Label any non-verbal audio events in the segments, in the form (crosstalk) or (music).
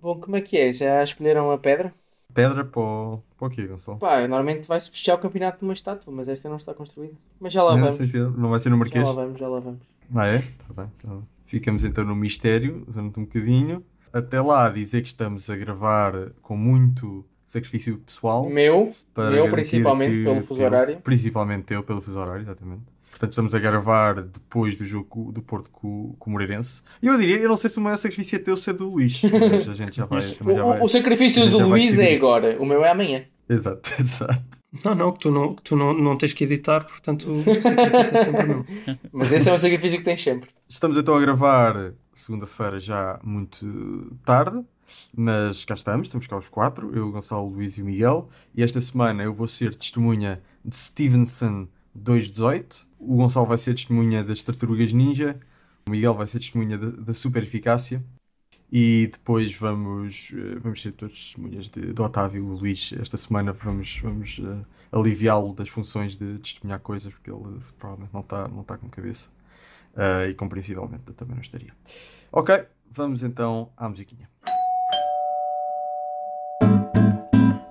Bom, como é que é? Já escolheram a pedra? Pedra para o, quê, Gonçalo? Pá, normalmente vai-se fechar o campeonato de uma estátua, mas esta não está construída. Mas já lá não, vamos. é- não vai ser no Já Marquês? lá vamos, já lá vamos. Ah, é? Tá bem. Então, ficamos então no mistério durante um bocadinho. Até lá, dizer que estamos a gravar com muito sacrifício pessoal. Meu, meu principalmente que pelo fuso horário. Principalmente teu, pelo fuso horário, exatamente. Portanto, estamos a gravar depois do jogo do Porto com, com o Moreirense. E eu diria, eu não sei se o maior sacrifício é teu ou se é do Luís. Mas a gente já vai. também já O, vai. o- o sacrifício do Luís é isso. agora, o meu é amanhã. Exato, (laughs) exato. Não, não, que tu não, que tu não, não tens que editar, portanto o sacrifício é sempre meu. (laughs) Mas esse é um sacrifício que tens sempre. Estamos então a gravar segunda-feira já muito tarde, mas cá estamos, estamos cá os quatro, eu, o Gonçalo, o Luís e o Miguel, e esta semana eu vou ser testemunha de Stevenson 218, o Gonçalo vai ser testemunha das Tartarugas Ninja, o Miguel vai ser testemunha da, Super Eficácia, e depois vamos, eh, vamos ser todos testemunhas de, do Otávio Luís. Esta semana vamos, vamos eh, aliviá-lo das funções de testemunhar coisas, porque ele eh, provavelmente não está não tá com cabeça. Ah, e compreensivelmente também não estaria. Ok, vamos então à musiquinha.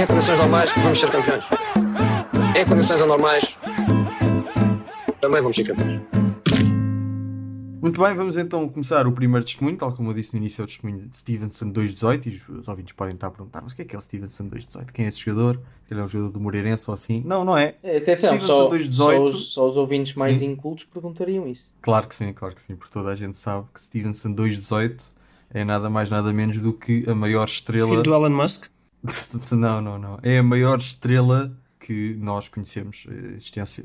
Em condições normais vamos ser campeões. Em condições anormais também vamos ser campeões. Muito bem, vamos então começar o primeiro testemunho, tal como eu disse no início, é o testemunho de Stevenson 218, e os ouvintes podem estar a perguntar, mas o que é que é o Stevenson 218? Quem é esse jogador? Se ele é um jogador do Moreirense ou assim? Não, não é. Atenção, Stevenson só, 218. só, os, só os ouvintes mais Sim. incultos perguntariam isso. Claro que sim, claro que sim, porque toda a gente sabe que Stevenson 218 é nada mais nada menos do que a maior estrela... Filho do Elon Musk. (laughs) Não, não, não. É a maior estrela que nós conhecemos, a existência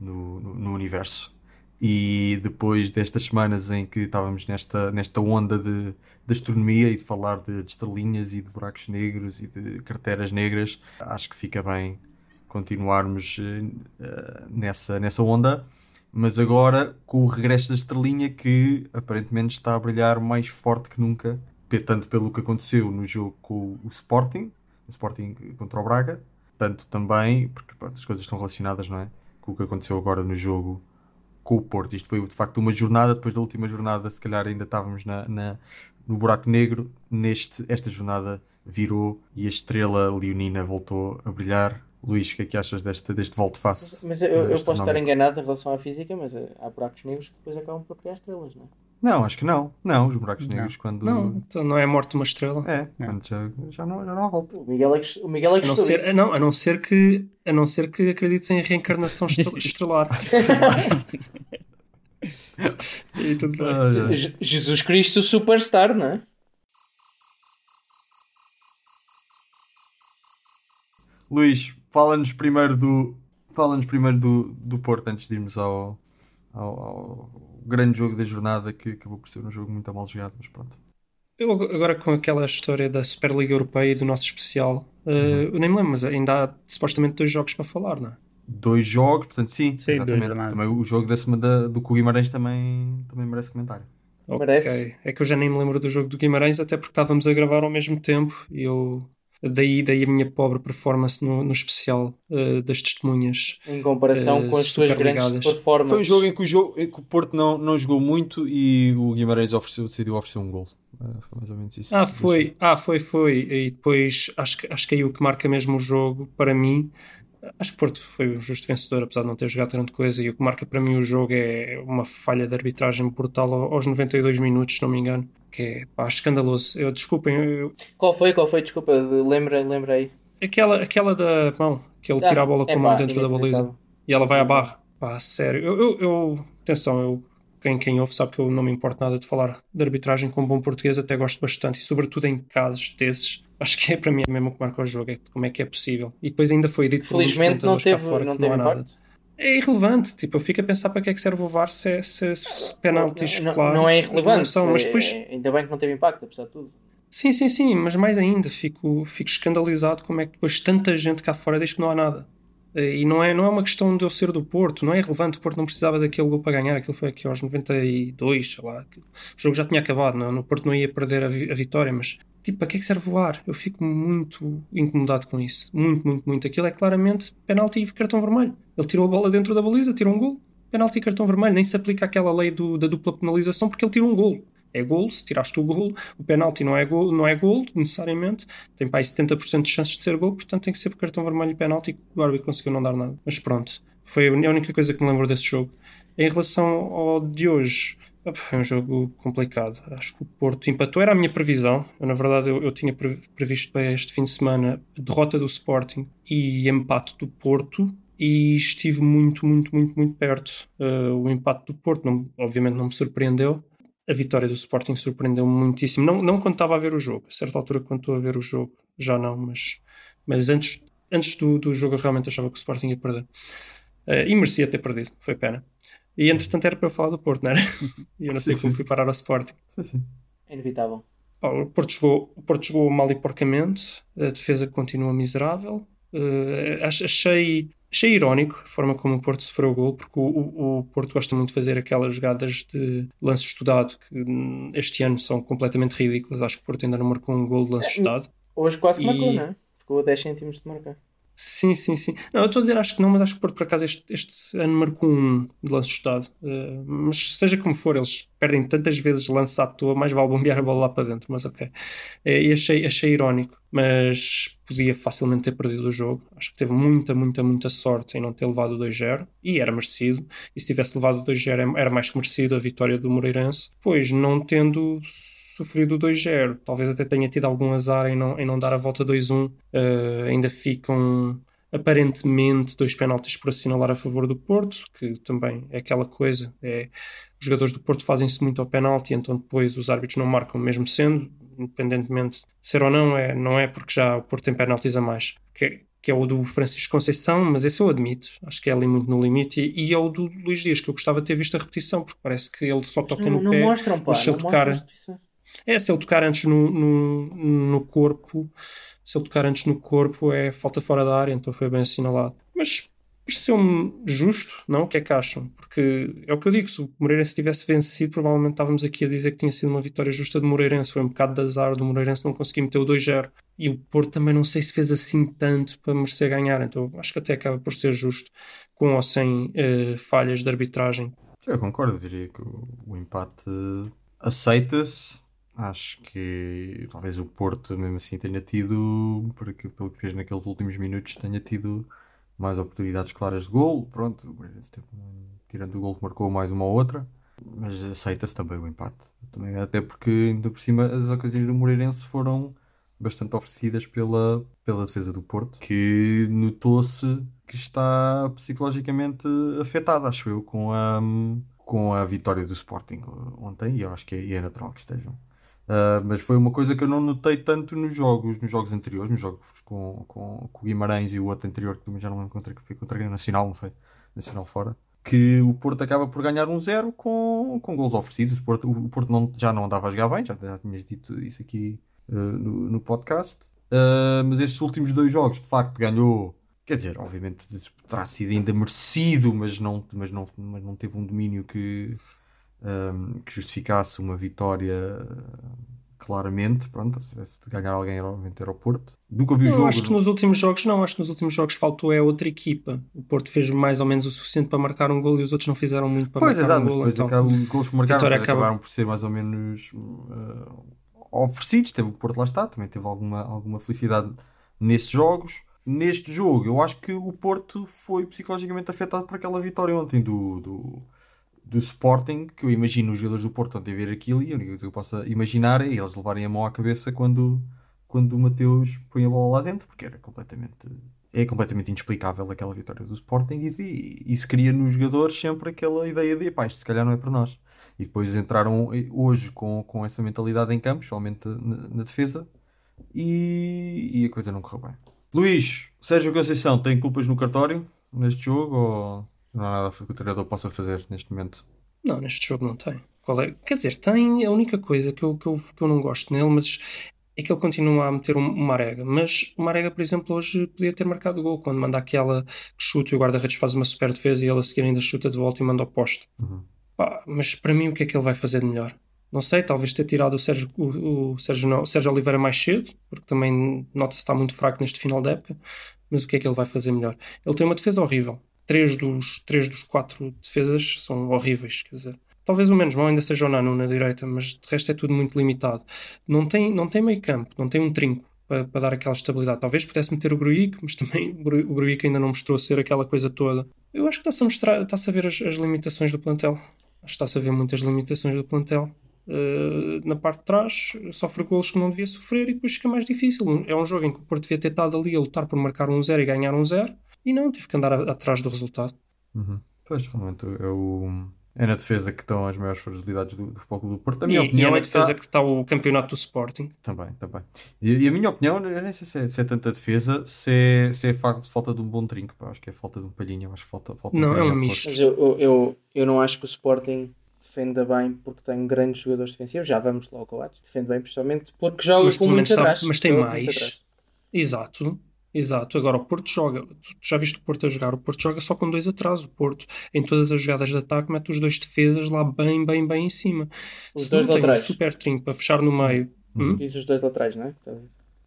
no, no, no universo. E depois destas semanas em que estávamos nesta, nesta onda de, de astronomia e de falar de, de estrelinhas e de buracos negros e de carteiras negras, acho que fica bem continuarmos eh, eh, nessa, nessa onda. Mas agora com o regresso da estrelinha que aparentemente está a brilhar mais forte que nunca, tanto pelo que aconteceu no jogo com o Sporting, o Sporting contra o Braga, tanto também, porque pronto, as coisas estão relacionadas, não é? Com o que aconteceu agora no jogo com o Porto. Isto foi de facto uma jornada, depois da última jornada, se calhar ainda estávamos na, na- no buraco negro. Neste, esta jornada virou e a estrela leonina voltou a brilhar. Luís, o que é que achas deste, deste volte-face? Mas eu, eu posso estar enganado em relação à física, mas eh, há buracos negros que depois acabam por criar estrelas, não é? Não, acho que não. Não, os buracos negros quando... Não, então não é morte uma estrela. É, quando já, já, não, já não há volta. O Miguel é que, o Miguel é que A não, ser, isso. não, a, não ser que, a não ser que acredites em reencarnação (laughs) estelar. (laughs) e tudo bem. Ah, Je- Jesus Cristo Superstar, não é? Luís, fala-nos primeiro do fala-nos primeiro do, do Porto antes de irmos ao, ao, ao grande jogo da jornada que acabou por ser um jogo muito mal jogado, mas pronto. Eu ag- agora com aquela história da Superliga Europeia e do nosso especial, eh, eu nem me lembro, mas ainda há supostamente dois jogos para falar, não é? Dois jogos, portanto sim, Sim, dois exatamente. jornadas. Também o jogo da semana do Guimarães também, também merece comentário. Merece. Ok. É que eu já nem me lembro do jogo do Guimarães, até porque estávamos a gravar ao mesmo tempo e eu. Daí, daí a minha pobre performance no, no especial eh, das testemunhas. Em comparação eh, com as super grandes ligadas. performances. Foi um jogo em que o, jogo, em que o Porto não, não jogou muito e o Guimarães ofereceu, decidiu oferecer um gol. Ah, Foi mais ou menos isso. Ah, foi, ah, foi, foi. E depois acho que, acho que aí o que marca mesmo o jogo para mim. Acho que o Porto foi o justo vencedor, apesar de não ter jogado grande coisa. E o que marca para mim o jogo é uma falha de arbitragem brutal ao- aos 92 minutos, se não me engano. Que é pá, escandaloso. Eu, desculpem, eu- Qual foi? Qual foi? Desculpa, de- lembrei, lembrei. aquela, aquela da mão, que ele Ah, tira a bola com a mão dentro da baliza e ela vai à barra. Pá, sério. Eu, eu, eu- atenção, eu, quem, quem ouve sabe que eu não me importo nada de falar de arbitragem com bom português, até gosto bastante, e sobretudo em casos desses, (laughs) acho que é para mim é mesmo que marca o jogo, é como é que é possível. E depois ainda foi dito Felizmente não teve, fora não que teve há nada. É irrelevante, tipo, eu fico a pensar para que é que serve o VAR se, é- se, se penaltis Não, claros não é irrelevante. são, mas é- depois Ainda bem que não teve impacto, apesar de tudo. Sim, sim, sim, mas mais ainda, fico, fico escandalizado como é que depois tanta gente cá fora diz que não há nada. Eh, E não é, não é uma questão de eu ser do Porto, não é relevante. O Porto não precisava daquele gol para ganhar, aquilo foi aqui aos 92, sei lá. O jogo já tinha acabado, não? no Porto não ia perder a, vi- a vitória, mas tipo, para que é que serve o ar? Eu fico muito incomodado com isso. Muito, muito, muito. Aquilo é claramente penalti e cartão vermelho. Ele tirou a bola dentro da baliza, tirou um gol, penalti e cartão vermelho. Nem se aplica aquela lei do- da dupla penalização porque ele tirou um gol. É gol, se tiraste o gol, o penalti não é gol, não é gol necessariamente, tem para aí 70% de chances de ser gol, portanto tem que ser por cartão vermelho e penalti o árbitro conseguiu não dar nada. Mas pronto, foi a única coisa que me lembro desse jogo. Em relação ao de hoje, foi um jogo complicado. Acho que o Porto empatou, era a minha previsão. Eu, na verdade, eu, eu tinha pre- previsto para este fim de semana derrota do Sporting e empate do Porto. E estive muito, muito, muito, muito perto. Uh, o empate do Porto, não- obviamente, não me surpreendeu. A vitória do Sporting surpreendeu-me muitíssimo. Não, não quando estava a ver o jogo. A certa altura, quando estou a ver o jogo, já não. Mas, mas antes, antes do, do jogo, eu realmente achava que o Sporting ia perder. Uh, e merecia ter perdido. Foi pena. E entretanto era para eu falar do Porto, não era? (laughs) E eu não sei Sim, como sim. fui parar ao Sporting. Sim, sim. É inevitável. O, Porto jogou, o Porto jogou mal e porcamente, a defesa continua miserável. Ach- achei, achei irónico a forma como o Porto sofreu o gol, porque o, o- o Porto gosta muito de fazer aquelas jogadas de lance estudado que hum, este ano são completamente ridículas. Acho que o Porto ainda não marcou um gol de lance É, estudado. Hoje quase que E- marcou, não é? Ficou a 10 cêntimos de marcar. Sim, sim, sim. Não, eu estou a dizer, acho que não, mas acho que Porto, por acaso, este, este ano marcou um de lance estudado. Eh, mas seja como for, eles perdem tantas vezes lance à toa, mais vale bombear a bola lá para dentro, mas ok. Eh, e achei, achei irónico, mas podia facilmente ter perdido o jogo. Acho que teve muita, muita, muita sorte em não ter levado o 2-0 e era merecido. E se tivesse levado o 2-0 era mais que merecido a vitória do Moreirense, pois não tendo sofrido o 2-0, talvez até tenha tido algum azar em não, em não dar a volta 2-1. Eh, ainda ficam aparentemente dois penaltis por assinalar a favor do Porto, que também é aquela coisa, é, os jogadores do Porto fazem-se muito ao penalti, então depois os árbitros não marcam mesmo sendo, independentemente de ser ou não, é, não é porque já o Porto tem penaltis a mais, que, que é o do Francisco Conceição, mas esse eu admito, acho que é ali muito no limite, e, e é o do Luís Dias, que eu gostava de ter visto a repetição, porque parece que ele só toca Não, no não pé, mostram, pá. se Não tocar- mostram. É, se ele tocar antes no, no, no corpo, se ele tocar antes no corpo é falta fora da área, então foi bem assinalado. Mas pareceu-me justo, não? O que é que acham? Porque é o que eu digo, se o Moreirense tivesse vencido, provavelmente estávamos aqui a dizer que tinha sido uma vitória justa do Moreirense. Foi um bocado de azar do Moreirense não conseguir meter o 2-0. E o Porto também não sei se fez assim tanto para merecer ganhar, então acho que até acaba por ser justo, com ou sem eh, falhas de arbitragem. Eu concordo, diria que o, empate aceita-se. Acho que talvez o Porto, mesmo assim, tenha tido, porque, pelo que fez naqueles últimos minutos, tenha tido mais oportunidades claras de gol. Pronto, o Moreirense teve um- tirando o gol que marcou mais uma ou outra, mas aceita-se também o empate. Também, até porque, ainda por cima, as ocasiões do Moreirense foram bastante oferecidas pela, pela defesa do Porto, que notou-se que está psicologicamente afetada, acho eu, com a, com a vitória do Sporting ontem, e eu acho que é, é natural que estejam. Uh, mas foi uma coisa que eu não notei tanto nos jogos, nos jogos anteriores, nos jogos com, com, com o Guimarães e o outro anterior, que também já não lembro contra que foi contra o Nacional, não foi? Nacional fora. Que o Porto acaba por ganhar um zero com, com gols oferecidos. O Porto, o Porto não, já não andava a jogar bem, já, já tinhas dito isso aqui uh, no, no podcast. Uh, mas estes últimos dois jogos, de facto, ganhou. Quer dizer, obviamente terá sido ainda merecido, mas não, mas não, mas não teve um domínio que, um, que justificasse uma vitória claramente. Pronto, se tivesse de ganhar alguém, obviamente era o Porto. Nunca vi o Eu jogo. acho que nos últimos jogos não, acho que nos últimos jogos faltou é outra equipa. O Porto fez mais ou menos o suficiente para marcar um gol e os outros não fizeram muito para Pois, marcar exato, um gol. depois Então, acabam, os gols que marcaram acaba- acabaram por ser mais ou menos uh, oferecidos. Teve o Porto lá está, também teve alguma, alguma felicidade nesses jogos. Neste jogo, eu acho que o Porto foi psicologicamente afetado por aquela vitória ontem do, do, do Sporting, que eu imagino os jogadores do Porto ontem ver aquilo e a única coisa que eu possa imaginar é eles levarem a mão à cabeça quando, quando o Mateus põe a bola lá dentro, porque era completamente é completamente inexplicável aquela vitória do Sporting e, e, se cria nos jogadores sempre aquela ideia de pá, isto se calhar não é para nós. E depois entraram hoje com, com essa mentalidade em campo, especialmente na, na defesa, e, e a coisa não correu bem. Luís, Sérgio Conceição tem culpas no cartório neste jogo ou não há nada que o treinador possa fazer neste momento? Não, neste jogo não tem. Qual é? Quer dizer, tem a única coisa que eu, que eu, que eu não gosto nele, mas é que ele continua a meter um, uma arega. Mas o Marega, por exemplo, hoje podia ter marcado o gol quando manda aquela que chuta e o guarda-redes faz uma super defesa e ele a seguir ainda chuta de volta e manda ao poste. Uhum. Pá, mas para mim, o que é que ele vai fazer de melhor? Não sei, talvez ter tirado o Sérgio, o, o Sérgio, não, o Sérgio Oliveira mais cedo, porque também nota-se que está muito fraco neste final da época. Mas o que é que ele vai fazer melhor? Ele tem uma defesa horrível. Três dos, três dos quatro defesas são horríveis, quer dizer. Talvez o menos mau ainda seja o Nano na direita, mas de resto é tudo muito limitado. Não tem, não tem meio campo, não tem um trinco para, para dar aquela estabilidade. Talvez pudesse meter o Gruic, mas também o Gruic ainda não mostrou ser aquela coisa toda. Eu acho que está-se a mostrar, está-se a ver as, as limitações do plantel. Acho que está-se a ver muitas limitações do plantel. Uh, na parte de trás, sofre golos que não devia sofrer e depois fica mais difícil. É um jogo em que o Porto devia ter estado ali a lutar por marcar um zero e ganhar um zero e não, teve que andar a, atrás do resultado. Uhum. Pois, realmente, é o é na defesa que estão as maiores fragilidades do, do Futebol Clube do Porto. A minha e, opinião e é na é defesa que, que está o campeonato do Sporting. Também, também. E, e, a minha opinião, eu nem sei se é, se é tanta defesa, se é, se é falta de um bom trinco. Pá. Acho que é falta de um palhinho, acho que falta, falta Não, um é um misto. Mas eu, eu, eu, eu não acho que o Sporting defenda bem porque tem grandes jogadores defensivos. Já vamos lá ao Coates. Defende bem, principalmente porque joga Mas com pelo menos muito está- atrás. mas tem mais. Exato, exato. Agora o Porto joga, tu já viste o Porto a jogar? O Porto joga só com dois atrás. O Porto, em todas as jogadas de ataque, mete os dois defesas lá bem, bem, bem em cima. Os Se dois não tem um super trinco para fechar no meio. Uhum. Hum? Diz os dois laterais, não é?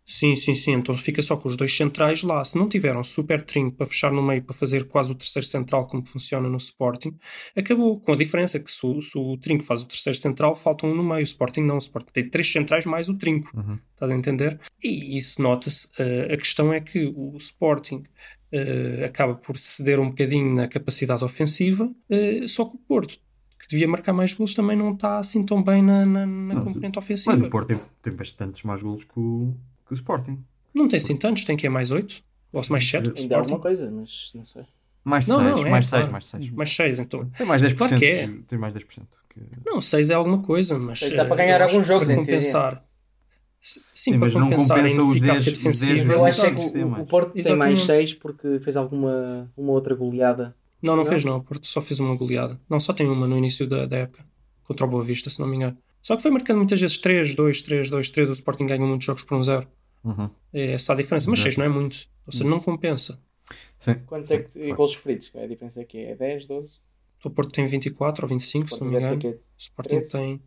Sim, sim, sim. Então fica só com os dois centrais lá. Se não tiver um super trinco para fechar no meio, para fazer quase o terceiro central, como funciona no Sporting, acabou. Com a diferença que se o, se o trinco faz o terceiro central, falta um no meio. O Sporting não. O Sporting tem três centrais mais o trinco. Uhum. Estás a entender? E isso nota-se. Eh, a questão é que o Sporting eh, acaba por ceder um bocadinho na capacidade ofensiva, eh, só que o Porto, que devia marcar mais gols, também não está assim tão bem na, na, na Não, componente Mas ofensiva. o Porto tem, tem bastantes mais golos que o, que o Sporting. Não tem assim tantos, tem que é mais 8? Ou mais 7? Ainda há alguma coisa, mas não sei. Mais Não, 6, não, é, mais 6, claro. mais 6. Mais 6, então. Tem mais 10%. Claro que é. Tem mais 10%. Que... Não, 6 é alguma coisa, mas. Seis dá eh, para ganhar eu acho alguns jogos, para em teoria. compensar. Sim, Sim, para mas não compensar a compensa os ineficácia 10 os 10 defensiva. Eu acho é que o, o Porto tem mais Exatamente. 6 porque fez alguma uma outra goleada. Não, não Não? fez, não. O Porto só fez uma goleada. Não, só tem uma no início da, da época. Contra o Boa Vista, se não me engano. Só que foi marcando muitas vezes 3, 2, 3, 2, 3. O Sporting ganhou muitos jogos por um 0. Uhum. É essa a diferença. Mas Exato. 6 não é muito. Ou seja, não compensa. Sim. Quantos é que gols feridos? A diferença aqui é 10, 12? O Porto tem 24 ou 25, se não me engano. O Sporting 13. tem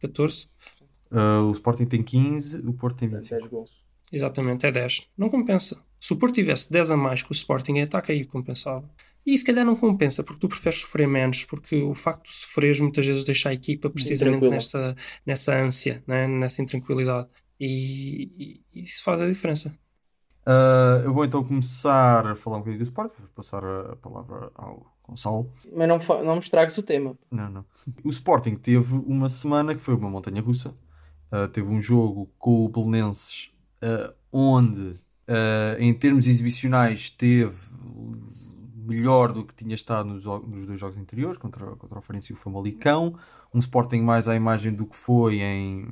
14. Uh, o Sporting tem 15, o Porto tem 25. 10 gols. Exatamente, é 10. Não compensa. Se o Porto tivesse 10 a mais que o Sporting em ataque, aí compensava. E se calhar não compensa, porque tu preferes sofrer menos, porque o facto de sofreres muitas vezes deixa a equipa precisamente nessa, nessa ânsia, né? nessa intranquilidade. E, e isso faz a diferença. Uh, eu vou então começar a falar um bocadinho do Sporting, vou passar a, palavra ao Gonçalo. Mas não, não me estragues o tema. Não, não. O Sporting teve uma semana que foi uma montanha russa. Uh, teve um jogo com o Belenenses uh, onde, uh, em termos exibicionais, teve melhor do que tinha estado nos, nos dois jogos anteriores, contra, contra o Farense e o Famalicão. Um Sporting mais à imagem do que foi em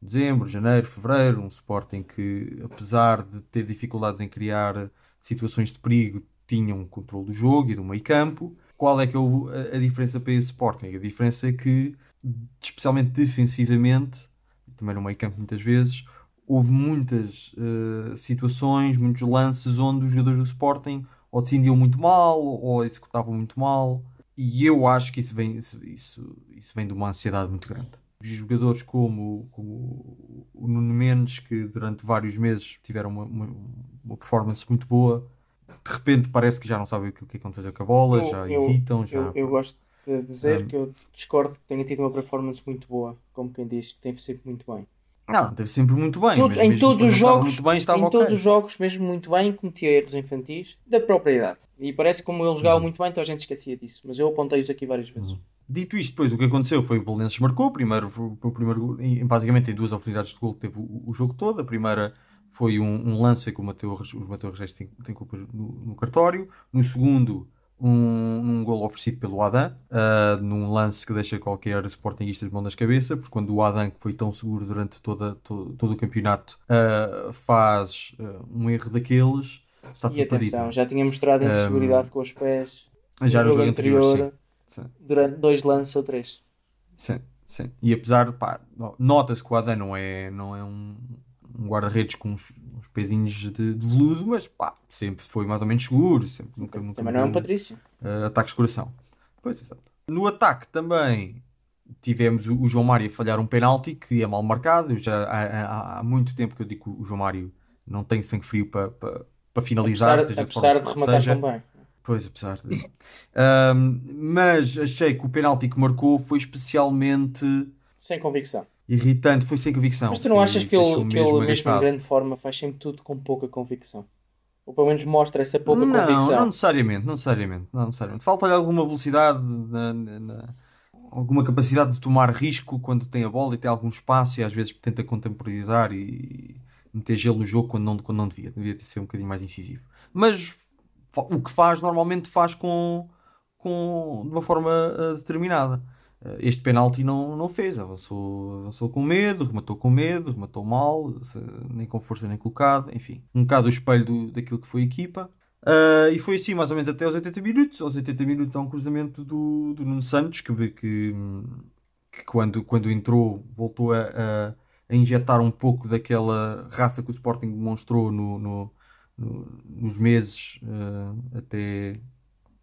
dezembro, janeiro, fevereiro. Um Sporting que, apesar de ter dificuldades em criar situações de perigo, tinha um controle do jogo e do meio campo. Qual é que é a, diferença para esse Sporting? A diferença é que, especialmente defensivamente, também no meio campo muitas vezes, houve muitas eh, situações, muitos lances onde os jogadores do Sporting ou decidiam muito mal ou executavam muito mal. E eu acho que isso vem, isso, isso vem de uma ansiedade muito grande. Jogadores como, como o Nuno Mendes, que durante vários meses tiveram uma, uma, uma performance muito boa, de repente parece que já não sabem o que, o que é que vão fazer com a bola, Eu- já eu- hesitam, já... Eu, eu gosto de dizer Um, que eu discordo que tenha tido uma performance muito boa, como quem diz, que tem sempre muito bem. Não, teve sempre muito bem. Em todos os jogos, bem, em ok. todos os jogos, mesmo muito bem, cometia erros infantis da própria idade. E parece que como ele jogava Uhum. muito bem, então a gente esquecia disso. Mas eu apontei-os aqui várias vezes. Dito isto, depois o que aconteceu foi o Belenenses marcou, primeiro, primeiro basicamente em duas oportunidades de gol que teve o, o jogo todo. A primeira foi um, um lance que o Mateu, Res- o Mateu Regis tem, tem culpa no, no cartório. No segundo, um, um gol oferecido pelo Adam, ah, num lance que deixa qualquer sportinguista de mão nas cabeças, porque quando o Adam, que foi tão seguro durante toda, todo, todo o campeonato, ah, faz ah, um erro daqueles, está E atenção, perdido. já tinha mostrado inseguridade com os pés Já no no jogo jogo anterior, anterior, sim. Sim. durante dois lances ou três. Sim, sim. E apesar de, pá, no- nota-se que o Adam não é, não é um, um guarda-redes com uns, uns pezinhos de, de veludo, mas pá, sempre foi mais ou menos seguro, sempre, nunca, nunca Também não é um Patrício. eh, ataques de coração. Pois, exato. No ataque também tivemos o, o João Mário a falhar um penalti que é mal marcado. Eu já, há, há- há muito tempo que eu digo que o João Mário não tem sangue frio para para- para finalizar. Apesar, seja de apesar de que rematar seja. tão bem. Pois, apesar de. Ahm, mas achei que o penalti que marcou foi especialmente Sem convicção. irritante, foi sem convicção. Mas tu não Foi- achas que ele, que ele mesmo em grande forma, faz sempre tudo com pouca convicção? Ou pelo menos mostra essa pouca não, convicção? não necessariamente, não necessariamente, não necessariamente. Falta-lhe alguma velocidade, na- na- alguma capacidade de tomar risco quando tem a bola e tem algum espaço e às vezes tenta contemporizar e meter gelo no jogo quando não, quando não devia. Devia ter ser um bocadinho mais incisivo. Mas o que faz normalmente faz com, com de uma forma ah, determinada. Ah, Este penalti não, não fez, avançou, avançou com medo, rematou com medo, rematou mal, nem com força nem colocado, enfim. Um bocado o espelho do- daquilo que foi a equipa. Ah, e foi assim mais ou menos até aos 80 minutos. Aos 80 minutos há um cruzamento do, do Nuno Santos que, que, que quando, quando entrou voltou a, a- a injetar um pouco daquela raça que o Sporting demonstrou no, no- no- nos meses ah, até,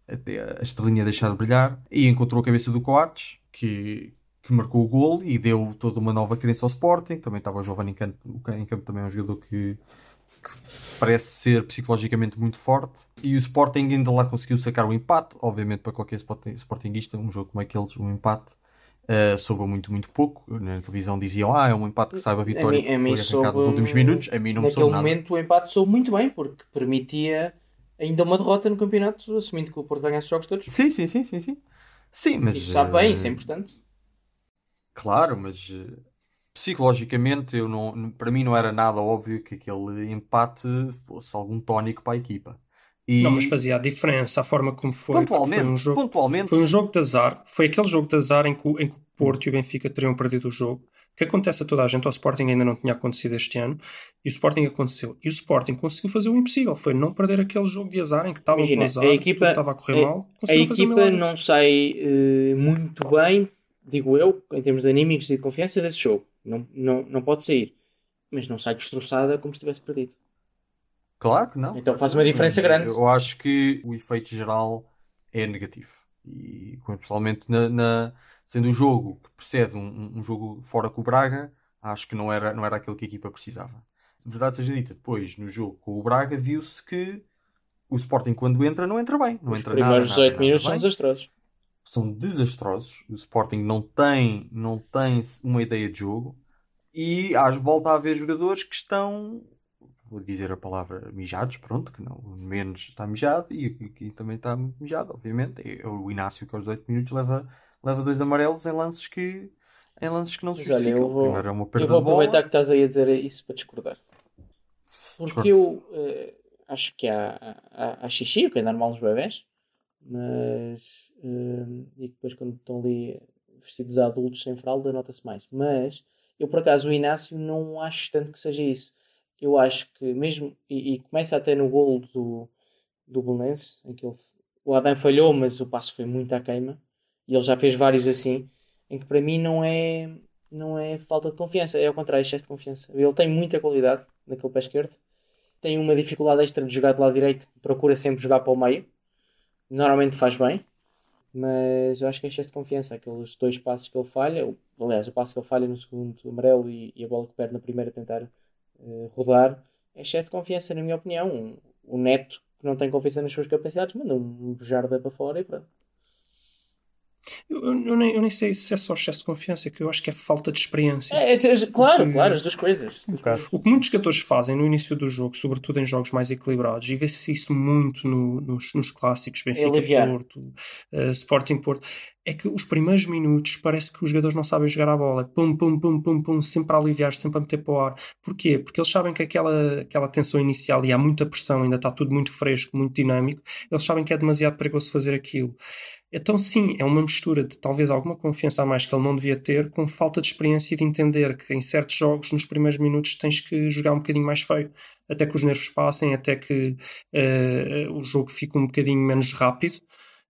até a estrelinha deixar de brilhar e encontrou a cabeça do Coates que, que marcou o gol e deu toda uma nova crença ao Sporting. Também estava o Giovanni em campo, em campo também é um jogador que, que parece ser psicologicamente muito forte. E o Sporting ainda lá conseguiu sacar o empate. Obviamente, para qualquer sporting- Sportingista, um jogo como aqueles, um empate. Uh, soube muito, muito pouco. Na televisão diziam, ah, é um empate que saiba a vitória A mim- a mim que foi arrancado nos últimos minutos. A mim não me Naquele soube nada. momento o empate soube muito bem, porque permitia ainda uma derrota no campeonato, assumindo que o Porto ganhasse os jogos todos. Sim, sim, sim, sim, sim. Sim, mas... Isso sabe bem, uh, isso é importante. Claro, mas eh, psicologicamente eu não, para mim não era nada óbvio que aquele empate fosse algum tónico para a equipa. E Não, mas fazia a diferença a forma como foi. pontualmente, Foi um jogo, pontualmente, foi um jogo de azar. Foi aquele jogo de azar em que, em que o Porto e o Benfica teriam perdido o jogo. Que acontece a toda a gente. Ao Sporting ainda não tinha acontecido este ano. E o Sporting aconteceu. E o Sporting conseguiu fazer o impossível. Foi não perder aquele jogo de azar em que estavam com Imagina, azar. a equipa- tudo estava a correr a- mal. A um equipa milagre. não sai eh, muito bem, digo eu, em termos de anímicos e de confiança desse jogo. Não, não, não pode sair. Mas não sai destroçada como se tivesse perdido. claro que não. Então faz uma diferença Mas grande. Eu acho que o efeito geral é negativo. E principalmente na, na- sendo o jogo que precede um, um- jogo fora com o Braga, acho que não era, não era aquilo que a equipa precisava. De verdade seja dita, depois no jogo com o Braga viu-se que o Sporting quando entra não entra bem. Não Os entra nada, primeiros nada, 18 nada minutos são bem. desastrosos. são desastrosos. O Sporting não tem, não tem uma ideia de jogo e às volta a haver jogadores que estão, vou dizer a palavra mijados, pronto, que não, menos está mijado e aqui também está mijado, obviamente. É o Inácio que aos 8 minutos leva, leva dois amarelos em lances que em lances que não se olha, justificam. eu vou- Primeiro é uma Eu perda vou de bola. aproveitar que estás aí a dizer isso para discordar. Porque Discordo. eu eh, acho que há, há, há xixi, o que é normal nos bebés, mas eh, e depois quando estão ali vestidos adultos sem fralda nota-se mais. Mas eu por acaso o Inácio não acho tanto que seja isso. Eu acho que mesmo, e, e começa até no golo do, do Belenenses, em que ele, o Adam falhou, mas o passo foi muito à queima, e ele já fez vários assim, em que para mim não é não é falta de confiança, é ao contrário, excesso de confiança. Ele tem muita qualidade naquele pé esquerdo, tem uma dificuldade extra de jogar do lado direito, procura sempre jogar para o meio, normalmente faz bem, mas eu acho que é excesso de confiança. Aqueles dois passos que ele falha, o- aliás, o passo que ele falha no segundo amarelo e, e a bola que perde na primeira tentar eh, rodar, é excesso de confiança, na minha opinião. O Neto, que não tem confiança nas suas capacidades, manda um bujarda para fora e pronto. Eu, eu- nem, eu nem sei se é só excesso de confiança, que eu acho que é falta de experiência. É, é, é, claro, Sim. claro, as duas coisas. As bocado. O que muitos jogadores fazem no início do jogo, sobretudo em jogos mais equilibrados, e vê-se isso muito no- nos, nos clássicos, Benfica. Porto, eh, Sporting Porto, é que os primeiros minutos parece que os jogadores não sabem jogar a bola. Pum, pum, pum, pum, pum, sempre a aliviar, sempre a meter para o ar. Porquê? Porque eles sabem que aquela, aquela tensão inicial e há muita pressão, ainda está tudo muito fresco, muito dinâmico, eles sabem que é demasiado perigoso fazer aquilo. Então, sim, é uma mistura de talvez alguma confiança a mais que ele não devia ter, com falta de experiência e de entender que em certos jogos, nos primeiros minutos, tens que jogar um bocadinho mais feio, até que os nervos passem, até que eh, o jogo fique um bocadinho menos rápido.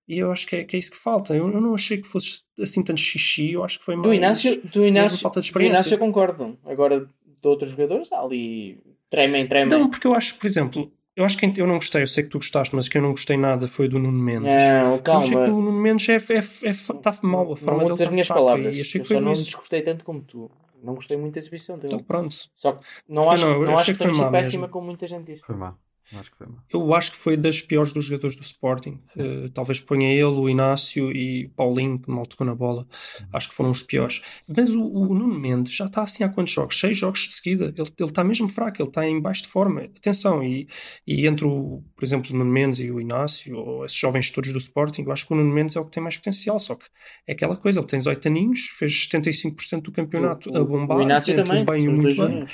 E eu acho que é, que é isso que falta. Eu, eu não achei que fosse assim tanto xixi, eu acho que foi mais. Do Inácio, do Inácio, falta de do experiência. Inácio eu concordo. Agora, de outros jogadores, ali tremem, tremem. Não, porque eu acho, por exemplo, eu acho que eu não gostei, eu sei que tu gostaste, mas que eu não gostei nada foi do Nuno Mendes. Não, Eu achei que calma. o Nuno Mendes é, é, é, está mal, a forma Não dele dizer está minhas palavras. E achei Eu que foi só não isso. desgostei tanto como tu. Não gostei muito da exibição dele. Então pronto. Só que não Eu acho, não, não, eu acho achei que que foi péssima como muita gente diz. Foi má. Acho que foi má. Eu acho que foi das piores dos jogadores do Sporting. Eh, talvez ponha ele, o Inácio e o Paulinho, que mal tocou na bola. Acho que foram os piores. Mas o, o Nuno Mendes já está assim há quantos jogos? Seis jogos de seguida. Ele, ele está mesmo fraco, ele está em baixo de forma. Atenção, e, e entre, o, por exemplo, o Nuno Mendes e o Inácio, ou esses jovens todos do Sporting, eu acho que o Nuno Mendes é o que tem mais potencial. Só que é aquela coisa, ele tem 18 aninhos, fez 75% do campeonato a bombar, o Inácio também. bem e muito bem.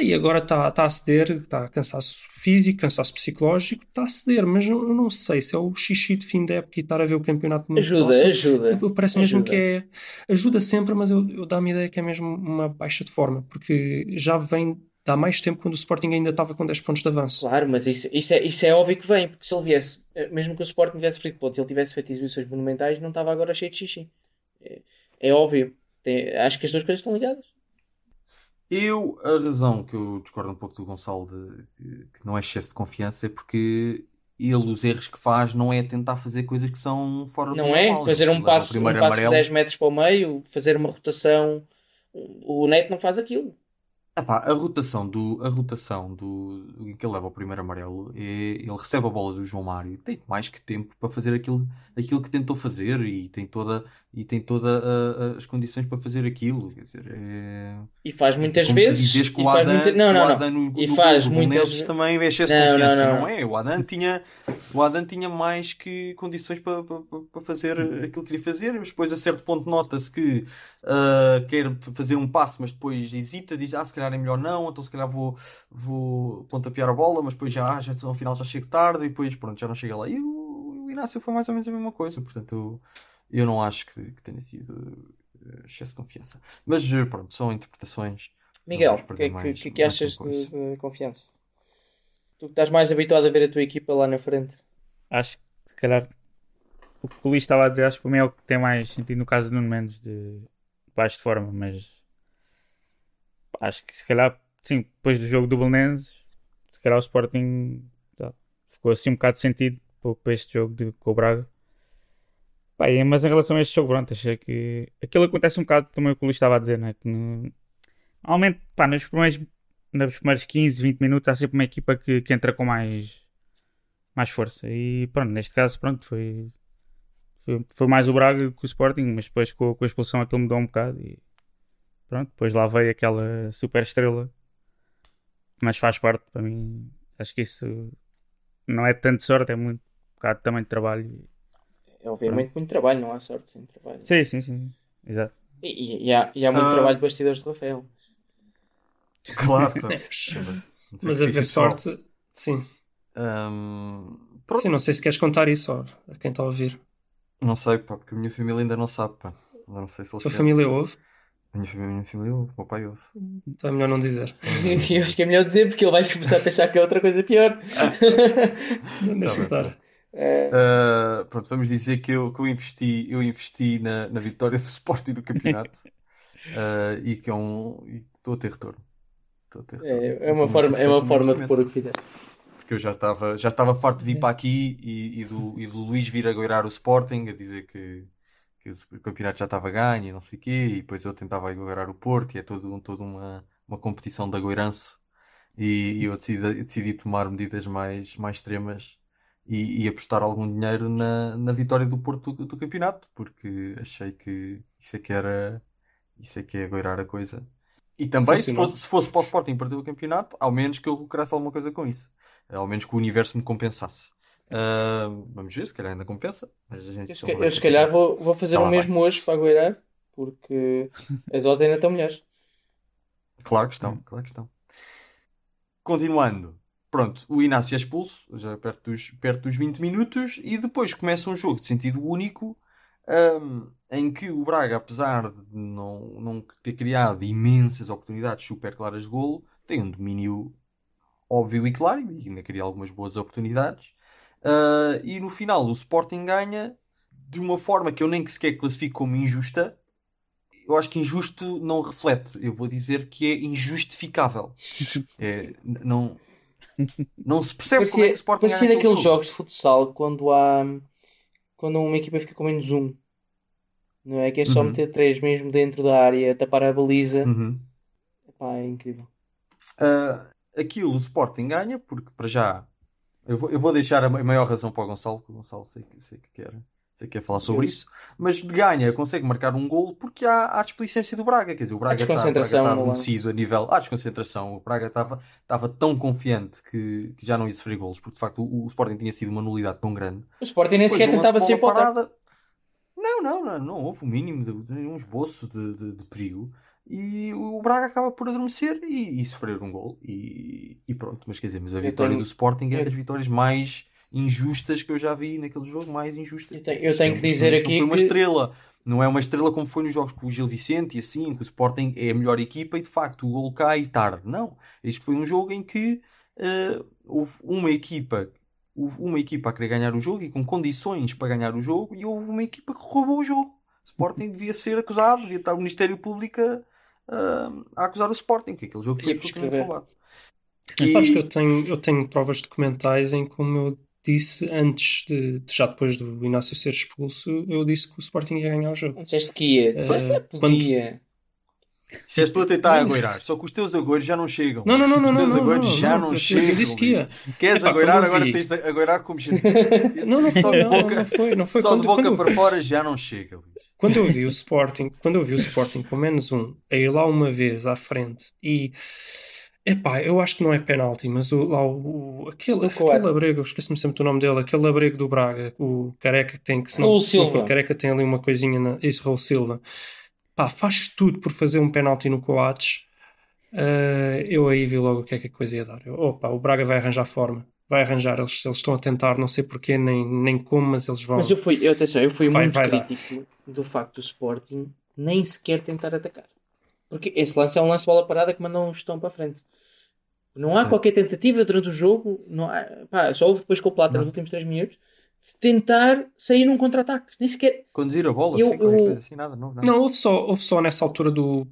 E agora está tá a ceder, está cansaço físico, cansaço psicológico, está a ceder, mas eu, eu não sei se é o xixi de fim da época e estar a ver o campeonato muito Ajuda, próximo. ajuda. Eu- Parece mesmo Ajuda. que é. Ajuda sempre, mas eu, eu dá-me a ideia que é mesmo uma baixa de forma, porque já vem de há mais tempo quando o Sporting ainda estava com 10 pontos de avanço. Claro, mas isso, isso, é, isso é óbvio que vem, porque se ele viesse, eh, mesmo que o Sporting tivesse perdido pontos, se ele tivesse feito exibições monumentais, não estava agora cheio de xixi. É, é óbvio. Tem- acho que as duas coisas estão ligadas. Eu, a razão que eu discordo um pouco do Gonçalo de, de- que não é excesso de confiança é porque ele, os erros que faz, não é tentar fazer coisas que são fora do Não é? normal. Fazer um passo, um passo de amarelo. 10 metros para o meio, fazer uma rotação. O Neto não faz aquilo. Epá, a rotação do a rotação do em que ele leva o primeiro amarelo é ele recebe a bola do João Mário tem mais que tempo para fazer aquilo aquilo que tentou fazer e tem toda e tem toda a- a- as condições para fazer aquilo quer dizer é E faz muitas como tu vezes. que E o faz Adam, muita... Não, o não, não. No, E no faz muitas- Belenenses também é excesso de Não, não, confiança não. não, é o Adam tinha o Adam tinha mais que condições para, para, para- fazer aquilo que queria fazer mas depois a certo ponto nota-se que ah, quer fazer um passo mas depois hesita diz ah se calhar é melhor não então se calhar vou vou pontapear a bola mas depois já, ah, já ao final já chego tarde e depois pronto já não chega lá e o, o Inácio foi mais ou menos a mesma coisa portanto eu, eu não acho que, que tenha sido eh, excesso de confiança mas eh, pronto são interpretações Miguel, o que, é que, mais- que, achas de, de confiança? Tu que estás mais habituado a ver a tua equipa lá na frente. Acho que se calhar o que o Luís estava a dizer, acho que para mim é o que tem mais sentido no caso do Nuno Mendes de baixo de forma, mas acho que se calhar, sim, depois do jogo do Belenenses, se calhar o Sporting tá, ficou assim um bocado de sentido para, para este jogo de, com o Braga. E- mas em relação a este jogo, pronto, achei que aquilo acontece um bocado também o que o Luís estava a dizer, né? que no, normalmente, pá, nos primeiros, nos primeiros 15, 20 minutos há sempre uma equipa que, que entra com mais mais força. E pronto, neste caso, pronto, foi, foi, foi mais o Braga que o Sporting, mas depois com, com a expulsão aquilo mudou um bocado e pronto, depois lá veio aquela super estrela, mas faz parte para mim. Acho que isso não é tanto sorte, é muito um bocado também de trabalho. É obviamente muito trabalho, não há sorte sem trabalho. Sim, sim, sim, exato. E, e- e há, e há muito Ah. trabalho de bastidores de Rafael. claro claro. (laughs) Mas, Não sei mas se a isso ver é só- sorte, sim. Pronto. Sim, não sei se queres contar isso ó, a quem está a ouvir. Não sei, pá, porque a minha família ainda não sabe, pá. Ainda não sei se A eles tua família saber. ouve, A minha família, minha família ouve, o meu pai ouve. então é melhor não dizer. (laughs) Eu acho que é melhor dizer porque ele vai começar a pensar que é outra coisa pior. (laughs) Não deixa bem, estar. É, Ah, pronto, vamos dizer que eu, que eu investi, eu investi na, na vitória do (laughs) Sporting do campeonato Ah, e que é um. Estou a ter retorno. A ter retorno. é, é uma forma, é uma forma de pôr o que fizeste. Porque eu já estava já estava farto de vir para aqui e, e do, e do Luís vir a goirar o Sporting, a dizer que, que o campeonato já estava ganho e não sei o quê, e depois eu tentava goirar o Porto, e é todo, um- toda uma, uma competição de agoiranço. E, e eu decidi, eu decidi tomar medidas mais, mais extremas e, e apostar algum dinheiro na, na vitória do Porto do, do campeonato, porque achei que isso é que era, isso é que é goirar a coisa. E também, se fosse, se fosse para o Sporting perder o campeonato, ao menos que eu lucrasse alguma coisa com isso. Ao menos que o universo me compensasse. Ah, vamos ver, se calhar ainda compensa. Mas a gente Eu, se eu se calhar vou, vou fazer Tá o lá, mesmo hoje para agueirar, porque as odds ainda estão melhores. Claro que estão, claro que estão. Continuando. Pronto, o Inácio é expulso, já perto dos, perto dos 20 minutos, e depois começa um jogo de sentido único, ahm, em que o Braga, apesar de não, não ter criado imensas oportunidades super claras de golo, tem um domínio óbvio e claro, e ainda cria algumas boas oportunidades. Ah, e no final o Sporting ganha de uma forma que eu nem que sequer classifico como injusta, eu acho que injusto não reflete. Eu vou dizer que é injustificável. (laughs) É, não, não se percebe como é que o Parecia, Sporting parecia daqueles jogo. jogos de futsal quando há. Quando uma equipa fica com menos um. Não é? Que é só Uhum. meter três mesmo dentro da área, tapar a baliza. Uhum. Epá, é incrível. Ah, aquilo o Sporting ganha, porque para já eu vou, eu vou deixar a ma- maior razão para o Gonçalo, que o Gonçalo sei que, sei que quer, sei que quer falar sobre Sim. isso, mas ganha, consegue marcar um gol porque há, há displicência do Braga, quer dizer, o Braga está, o Braga desconcentração está no lance. adormecido a nível, há desconcentração, o Braga estava, estava tão confiante que, que já não ia sofrer golos, porque de facto o, o Sporting tinha sido uma nulidade tão grande. O Sporting nem sequer tentava ser parada. Não, não, não, não houve o mínimo de, de um esboço de, de- de perigo. E o Braga acaba por adormecer e, e sofrer um gol. E, e pronto, mas quer dizer, mas a vitória tenho- do Sporting é eu- das vitórias mais injustas que eu já vi naquele jogo, mais injustas. Eu tenho- eu tenho é- que dizer não aqui foi uma que- estrela. Não é uma estrela como foi nos jogos com o Gil Vicente e assim, que o Sporting é a melhor equipa e de facto o gol cai tarde. Não. Este foi um jogo em que eh, houve uma equipa houve uma equipa a querer ganhar o jogo e com condições para ganhar o jogo e houve uma equipa que roubou o jogo. O Sporting devia ser acusado, devia estar o Ministério Público a, a acusar o Sporting, que aquele jogo foi Devia absolutamente roubado. Mas E- sabes que eu tenho, eu tenho provas documentais em como eu disse antes de, já depois do Inácio ser expulso, eu disse que o Sporting ia ganhar o jogo. Não disseste que ia, disseste Eh, que podia. Se és tu a tentar agoirar, só que os teus agoiros já não chegam. Não, não, não, não, Os não, teus não, agoiros não, já não, não chegam. Eu disse que ia. Queres Epá, agoirar, quando agora tens de agoirar como gente. (laughs) Não, não Só foi, de não, boca, não foi, não foi. só Quando- de boca quando para fora já não chega, Luís. Quando eu vi o Sporting, quando eu vi o Sporting com menos um, a ir lá uma vez à frente e epá, eu acho que não é penalti, mas o, lá o, o- aquele, Qual é? aquele labrego, eu esqueci-me sempre do nome dele, aquele labrego do Braga, o careca que tem que se não, Raul se não Silva. careca tem ali uma coisinha na, isso Raul Silva. Pá, faz tudo por fazer um penalti no Coates. Ah, eu aí vi logo o que é que a coisa ia dar. Eu, opa, o Braga vai arranjar forma. Vai arranjar, eles, eles estão a tentar, não sei porquê, nem, nem como, mas eles vão. Mas eu fui, eu, atenção, eu fui Vai- muito vai dar. crítico do facto do Sporting nem sequer tentar atacar. Porque esse lance é um lance de bola parada que mandam um estão para a frente. Não há Sim. qualquer tentativa durante o jogo, não há, pá, só houve depois com o Plata Não. nos últimos 3 minutos, de tentar sair num contra-ataque. Nem sequer. Conduzir a bola, Eu- assim, eu- coisa assim, nada, não, nada. Não, houve só, houve só nessa altura do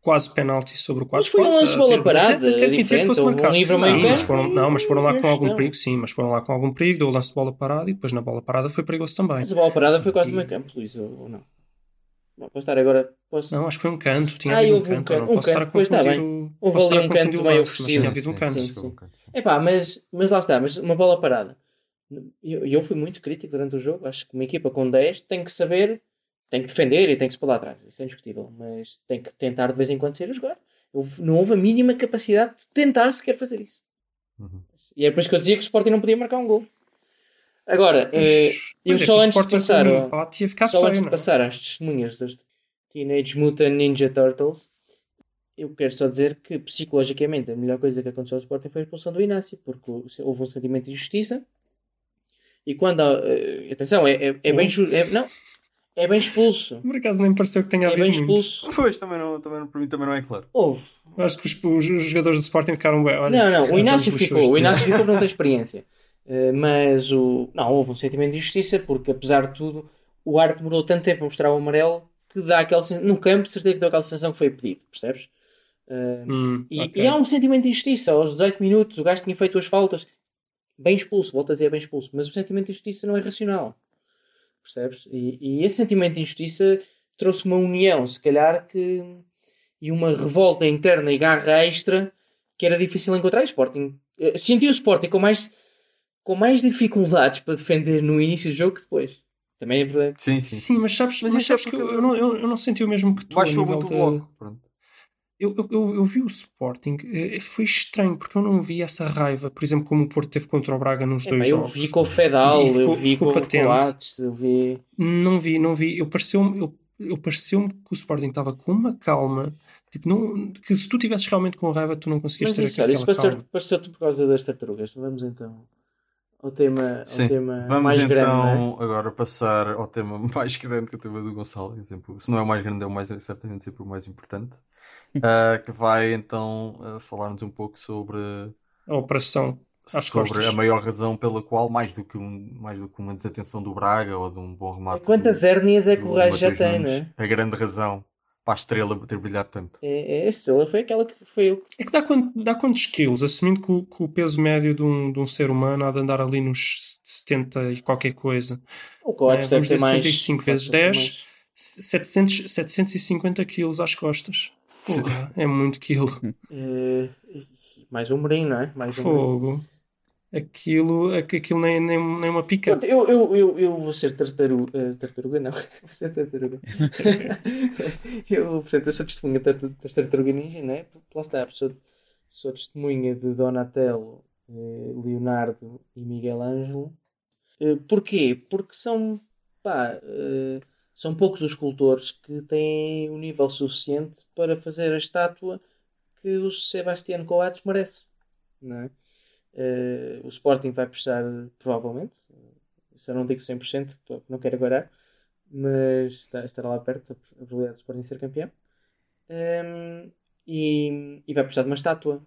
quase penalti sobre o Mas quase foi um lance de bola parada, diferente, fosse um marcado. Sim, mas campo foram, não, mas foram lá e com algum perigo, sim, mas foram lá com algum perigo, deu o lance de bola parada e depois na bola parada foi perigoso também. Mas a bola parada foi quase E- no meio campo, Luís, ou não? Não, posso estar agora. Posso... Não, acho que foi um canto, tinha Ah, havido um houve um canto, eu não canto, um posso estar a canto, pois está bem. o... Houve ali um canto meio oferecido. tinha havido um canto. sim, sim. canto, sim. Epá, mas, mas lá está, mas uma bola parada. E eu, eu fui muito crítico durante o jogo. Acho que uma equipa com 10 tem que saber, tem que defender e tem que se pôr lá atrás. Isso é indiscutível. Mas tem que tentar de vez em quando sair a jogar. Houve- não houve a mínima capacidade de tentar sequer fazer isso. Uhum. E é por isso que eu dizia que o Sporting não podia marcar um gol. Agora, eh, eu Mas é só o antes de passar, um ficar só feio, antes de é? passar às testemunhas das Teenage Mutant Ninja Turtles, eu quero só dizer que psicologicamente a melhor coisa que aconteceu ao Sporting foi a expulsão do Inácio, porque houve um sentimento de injustiça. E quando há, eh, atenção, é, é, é bem é- não, é bem expulso. Por acaso nem pareceu que tenha É havido bem muito. expulso. Pois, também não, também, não- para mim também não é claro. Houve. Acho que os, os- os jogadores do Sporting ficaram bem. Olha, Não, não, o Inácio ficou. O Inácio ficou porque não tem experiência. (laughs) Eh, mas o. Não, houve um sentimento de injustiça porque, apesar de tudo, o árbitro demorou tanto tempo a mostrar o amarelo que dá aquela sensação. No campo, de certeza que deu aquela sensação que foi pedido, percebes? Eh, Hum, e, ok. e há um sentimento de injustiça. Aos 18 minutos, o gajo tinha feito as faltas. Bem expulso, volto a dizer bem expulso. Mas o sentimento de injustiça não é racional. Percebes? E, e esse sentimento de injustiça trouxe uma união, se calhar, que. e uma revolta interna e garra extra que era difícil encontrar. E Sporting. eh, Senti o Sporting com mais, com mais dificuldades para defender no início do jogo que depois. Também é verdade. Sim, sim. Sim, mas sabes, Mas mas isso é sabes que eu, eu não, eu, eu não senti o mesmo que tu. Baixou muito o de- bloco. Pronto. Eu, eu, eu, eu vi o Sporting, eh, foi estranho, porque eu não vi essa raiva, por exemplo, como o Porto teve contra o Braga nos É, dois eu jogos. vi com o Fedal, E ficou- eu vi com, o Atos, eu vi. Não vi, não vi. Eu pareceu-me eu, eu pareceu que o Sporting estava com uma calma, tipo, não, que se tu tivesses realmente com raiva, tu não conseguias Mas ter isso, isso aquela pareceu- calma. pareceu-te por causa das tartarugas. Vamos então ao tema, ao Sim. tema Vamos mais então grande. é? agora passar ao tema (laughs) mais grande que é o tema do Gonçalo. é sempre- se não é o mais grande, é o mais, é certamente sempre o mais importante. Ah, que vai então ah, falar-nos um pouco sobre, A operação às sobre costas. a maior razão pela qual, mais do, que um, mais do que uma desatenção do Braga ou de um bom remate. Quantas do, hérnias é que o Raio já tem, Nunes, não é? A grande razão para a estrela ter brilhado tanto. É, é a estrela foi aquela que foi ele. É que dá, quant- dá quantos quilos? Assumindo que o, que o peso médio de um, de um ser humano há de andar ali nos 70 e qualquer coisa. O Coates É, deve ter mais. 75 vezes deve ter 10. mais. 700, 750 quilos às costas. Porra, é muito quilo. (laughs) Eh, mais um Mourinho, não é? Mais um. Fogo. Aquilo, aqu- aquilo nem, nem, nem uma pica. Eu, eu, eu, eu vou ser tartaruga. tartaruga, não. (laughs) Vou ser tartaruga. (laughs) eu, portanto, eu sou testemunha das tartaruga ninja, não é? Porque Lá está, sou, sou testemunha de Donatello, eh, Leonardo e Miguel Ângelo. Eh, porquê? Porque são, pá, eh, são poucos os escultores que têm o nível suficiente para fazer a estátua que o Sebastián Coates merece, não é? Eh, o Sporting vai precisar, provavelmente, isso eu não digo 100%, porque não quero aguardar, mas está- estará lá perto a probabilidade do Sporting ser campeão. Ehm, e, e vai precisar de uma estátua.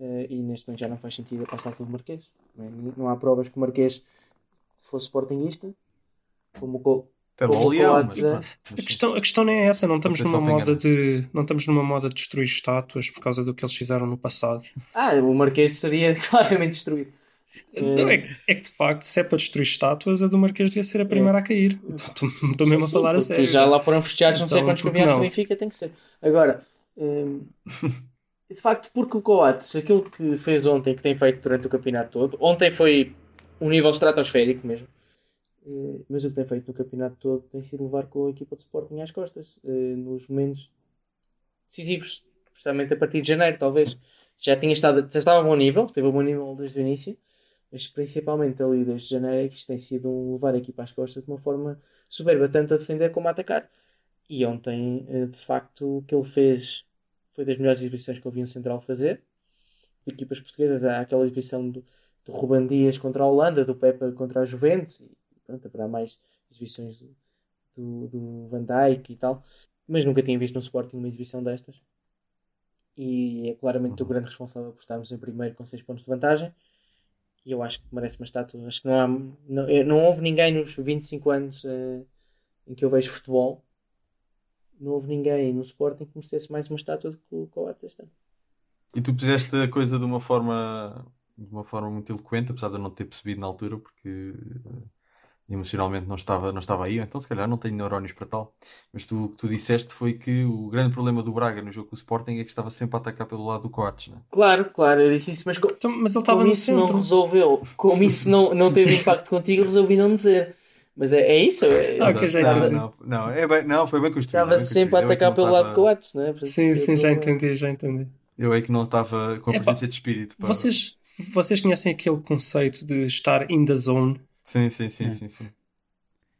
Eh, e neste momento já não faz sentido a estátua do Marquês. Não, é? não há provas que o Marquês fosse Sportingista. Como Até mas é. A Mas sim. questão, a questão nem é essa, não estamos numa moda engano. de não estamos numa moda de destruir estátuas por causa do que eles fizeram no passado. Ah, o Marquês seria (laughs) claramente destruído. Não, é, é que de facto, se é para destruir estátuas, a do Marquês devia ser a primeira a cair. Estou estou mesmo a Sim, falar a sério. Já lá foram festejados não sei Então, quantos porque campeonatos do Benfica, tem que ser. Agora, hum, (laughs) de facto, porque o Coates, aquilo que fez ontem, que tem feito durante o campeonato todo, ontem foi um nível estratosférico mesmo, Eh, mas o que tem feito no campeonato todo tem sido levar com a equipa de Sporting às costas, eh, nos momentos decisivos, justamente a partir de janeiro, talvez. Já tinha estado, já estava a bom nível, teve um bom nível desde o início, mas principalmente ali desde janeiro é que isto tem sido um levar a equipa às costas de uma forma soberba, tanto a defender como a atacar. E ontem, eh, de facto, o que ele fez foi das melhores exibições que eu vi um central fazer. De equipas portuguesas, há aquela exibição do, do Ruban Dias contra a Holanda, do Pepe contra a Juventus, pronto, haverá mais exibições do, do, Van Dijk e tal. Mas nunca tinha visto no Sporting uma exibição destas. E é claramente o grande responsável por estarmos em primeiro com 6 pontos de vantagem. E eu acho que merece uma estátua. Acho que não há. Não, não houve ninguém nos 25 anos eh, em que eu vejo futebol. Não houve ninguém no Sporting que merecesse mais uma estátua do que o Coates este ano. E tu puseste a coisa de uma forma, de uma forma muito eloquente, apesar de eu não ter percebido na altura, porque emocionalmente não estava, não estava aí, então se calhar não tenho neurónios para tal. Mas tu, o que tu disseste foi que o grande problema do Braga no jogo com o Sporting é que estava sempre a atacar pelo lado do Coates, né? Claro, claro, eu disse isso, mas co- Então, mas ele estava como no isso não centro. resolveu, como isso não, não teve impacto contigo, eu resolvi não dizer. Mas é, é isso. é- Ah, ok, já não, entendi. não, não, é bem- não, foi bem construído. Estava bem sempre a construído. É atacar não pelo lado de estava- Coates, não é? Sim, é sim, já entendi, já entendi. Eu é que não estava com a presença de espírito. para- Vocês, vocês conhecem aquele conceito de estar in the zone? Sim, sim, sim, sim, sim.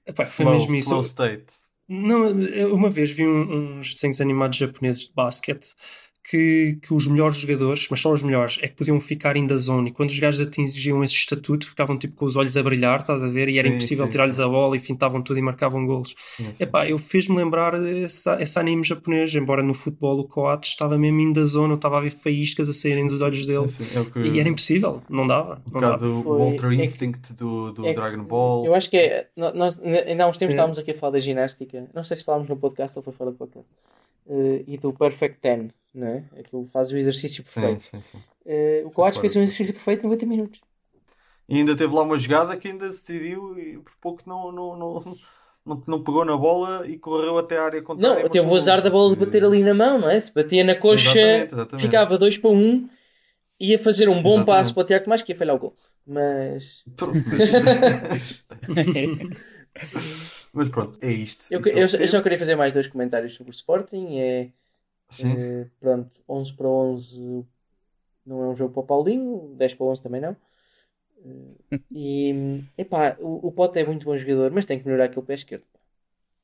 Epá, foi Flow, mesmo isso. flow state. Não, uma vez vi um- uns desenhos animados japoneses de basquete que, que os melhores jogadores, mas só os melhores, é que podiam ficar in the zone. E quando os gajos atingiam esse estatuto, ficavam tipo com os olhos a brilhar, estás a ver? E era Sim, impossível tirar-lhes a bola e fintavam tudo e marcavam golos. Sim, sim. Epá, eu fiz-me lembrar esse, esse anime japonês, embora no futebol o Coates estava mesmo in the zone, eu estava a ver faíscas a saírem dos olhos dele. Sim, sim. É o que, E era impossível, não dava. Não dava. bocado o Foi- Walter é que- Instinct do, do É que- Dragon Ball. Eu acho que é. Nós, ainda há uns tempos É. estávamos aqui a falar da ginástica. Não sei se falámos no podcast ou foi fora do podcast. eh, e do Perfect Ten, não é? Aquilo faz o exercício Sim, perfeito. sim, sim. Eh, o Coates fez um exercício perfeito em 90 minutos. E ainda teve lá uma jogada que ainda se decidiu e por pouco não, não, não, não, não pegou na bola e correu até a área contrária. Não, teve o azar da bola de bater ali na mão, não é? Se batia na coxa, Exatamente, exatamente. ficava 2 para 1, um, ia fazer um bom Exatamente. passo para o Tiago Tomás que ia falhar o gol. Mas (laughs) Mas pronto, é isto. eu, Isto é eu, que eu só queria fazer mais dois comentários sobre o Sporting. É, Sim. Eh, pronto, 11 para 11 não é um jogo para o Paulinho, 10 para 11 também não. Eh, e epá, o, o Pote é muito bom jogador, mas tem que melhorar aquele pé esquerdo.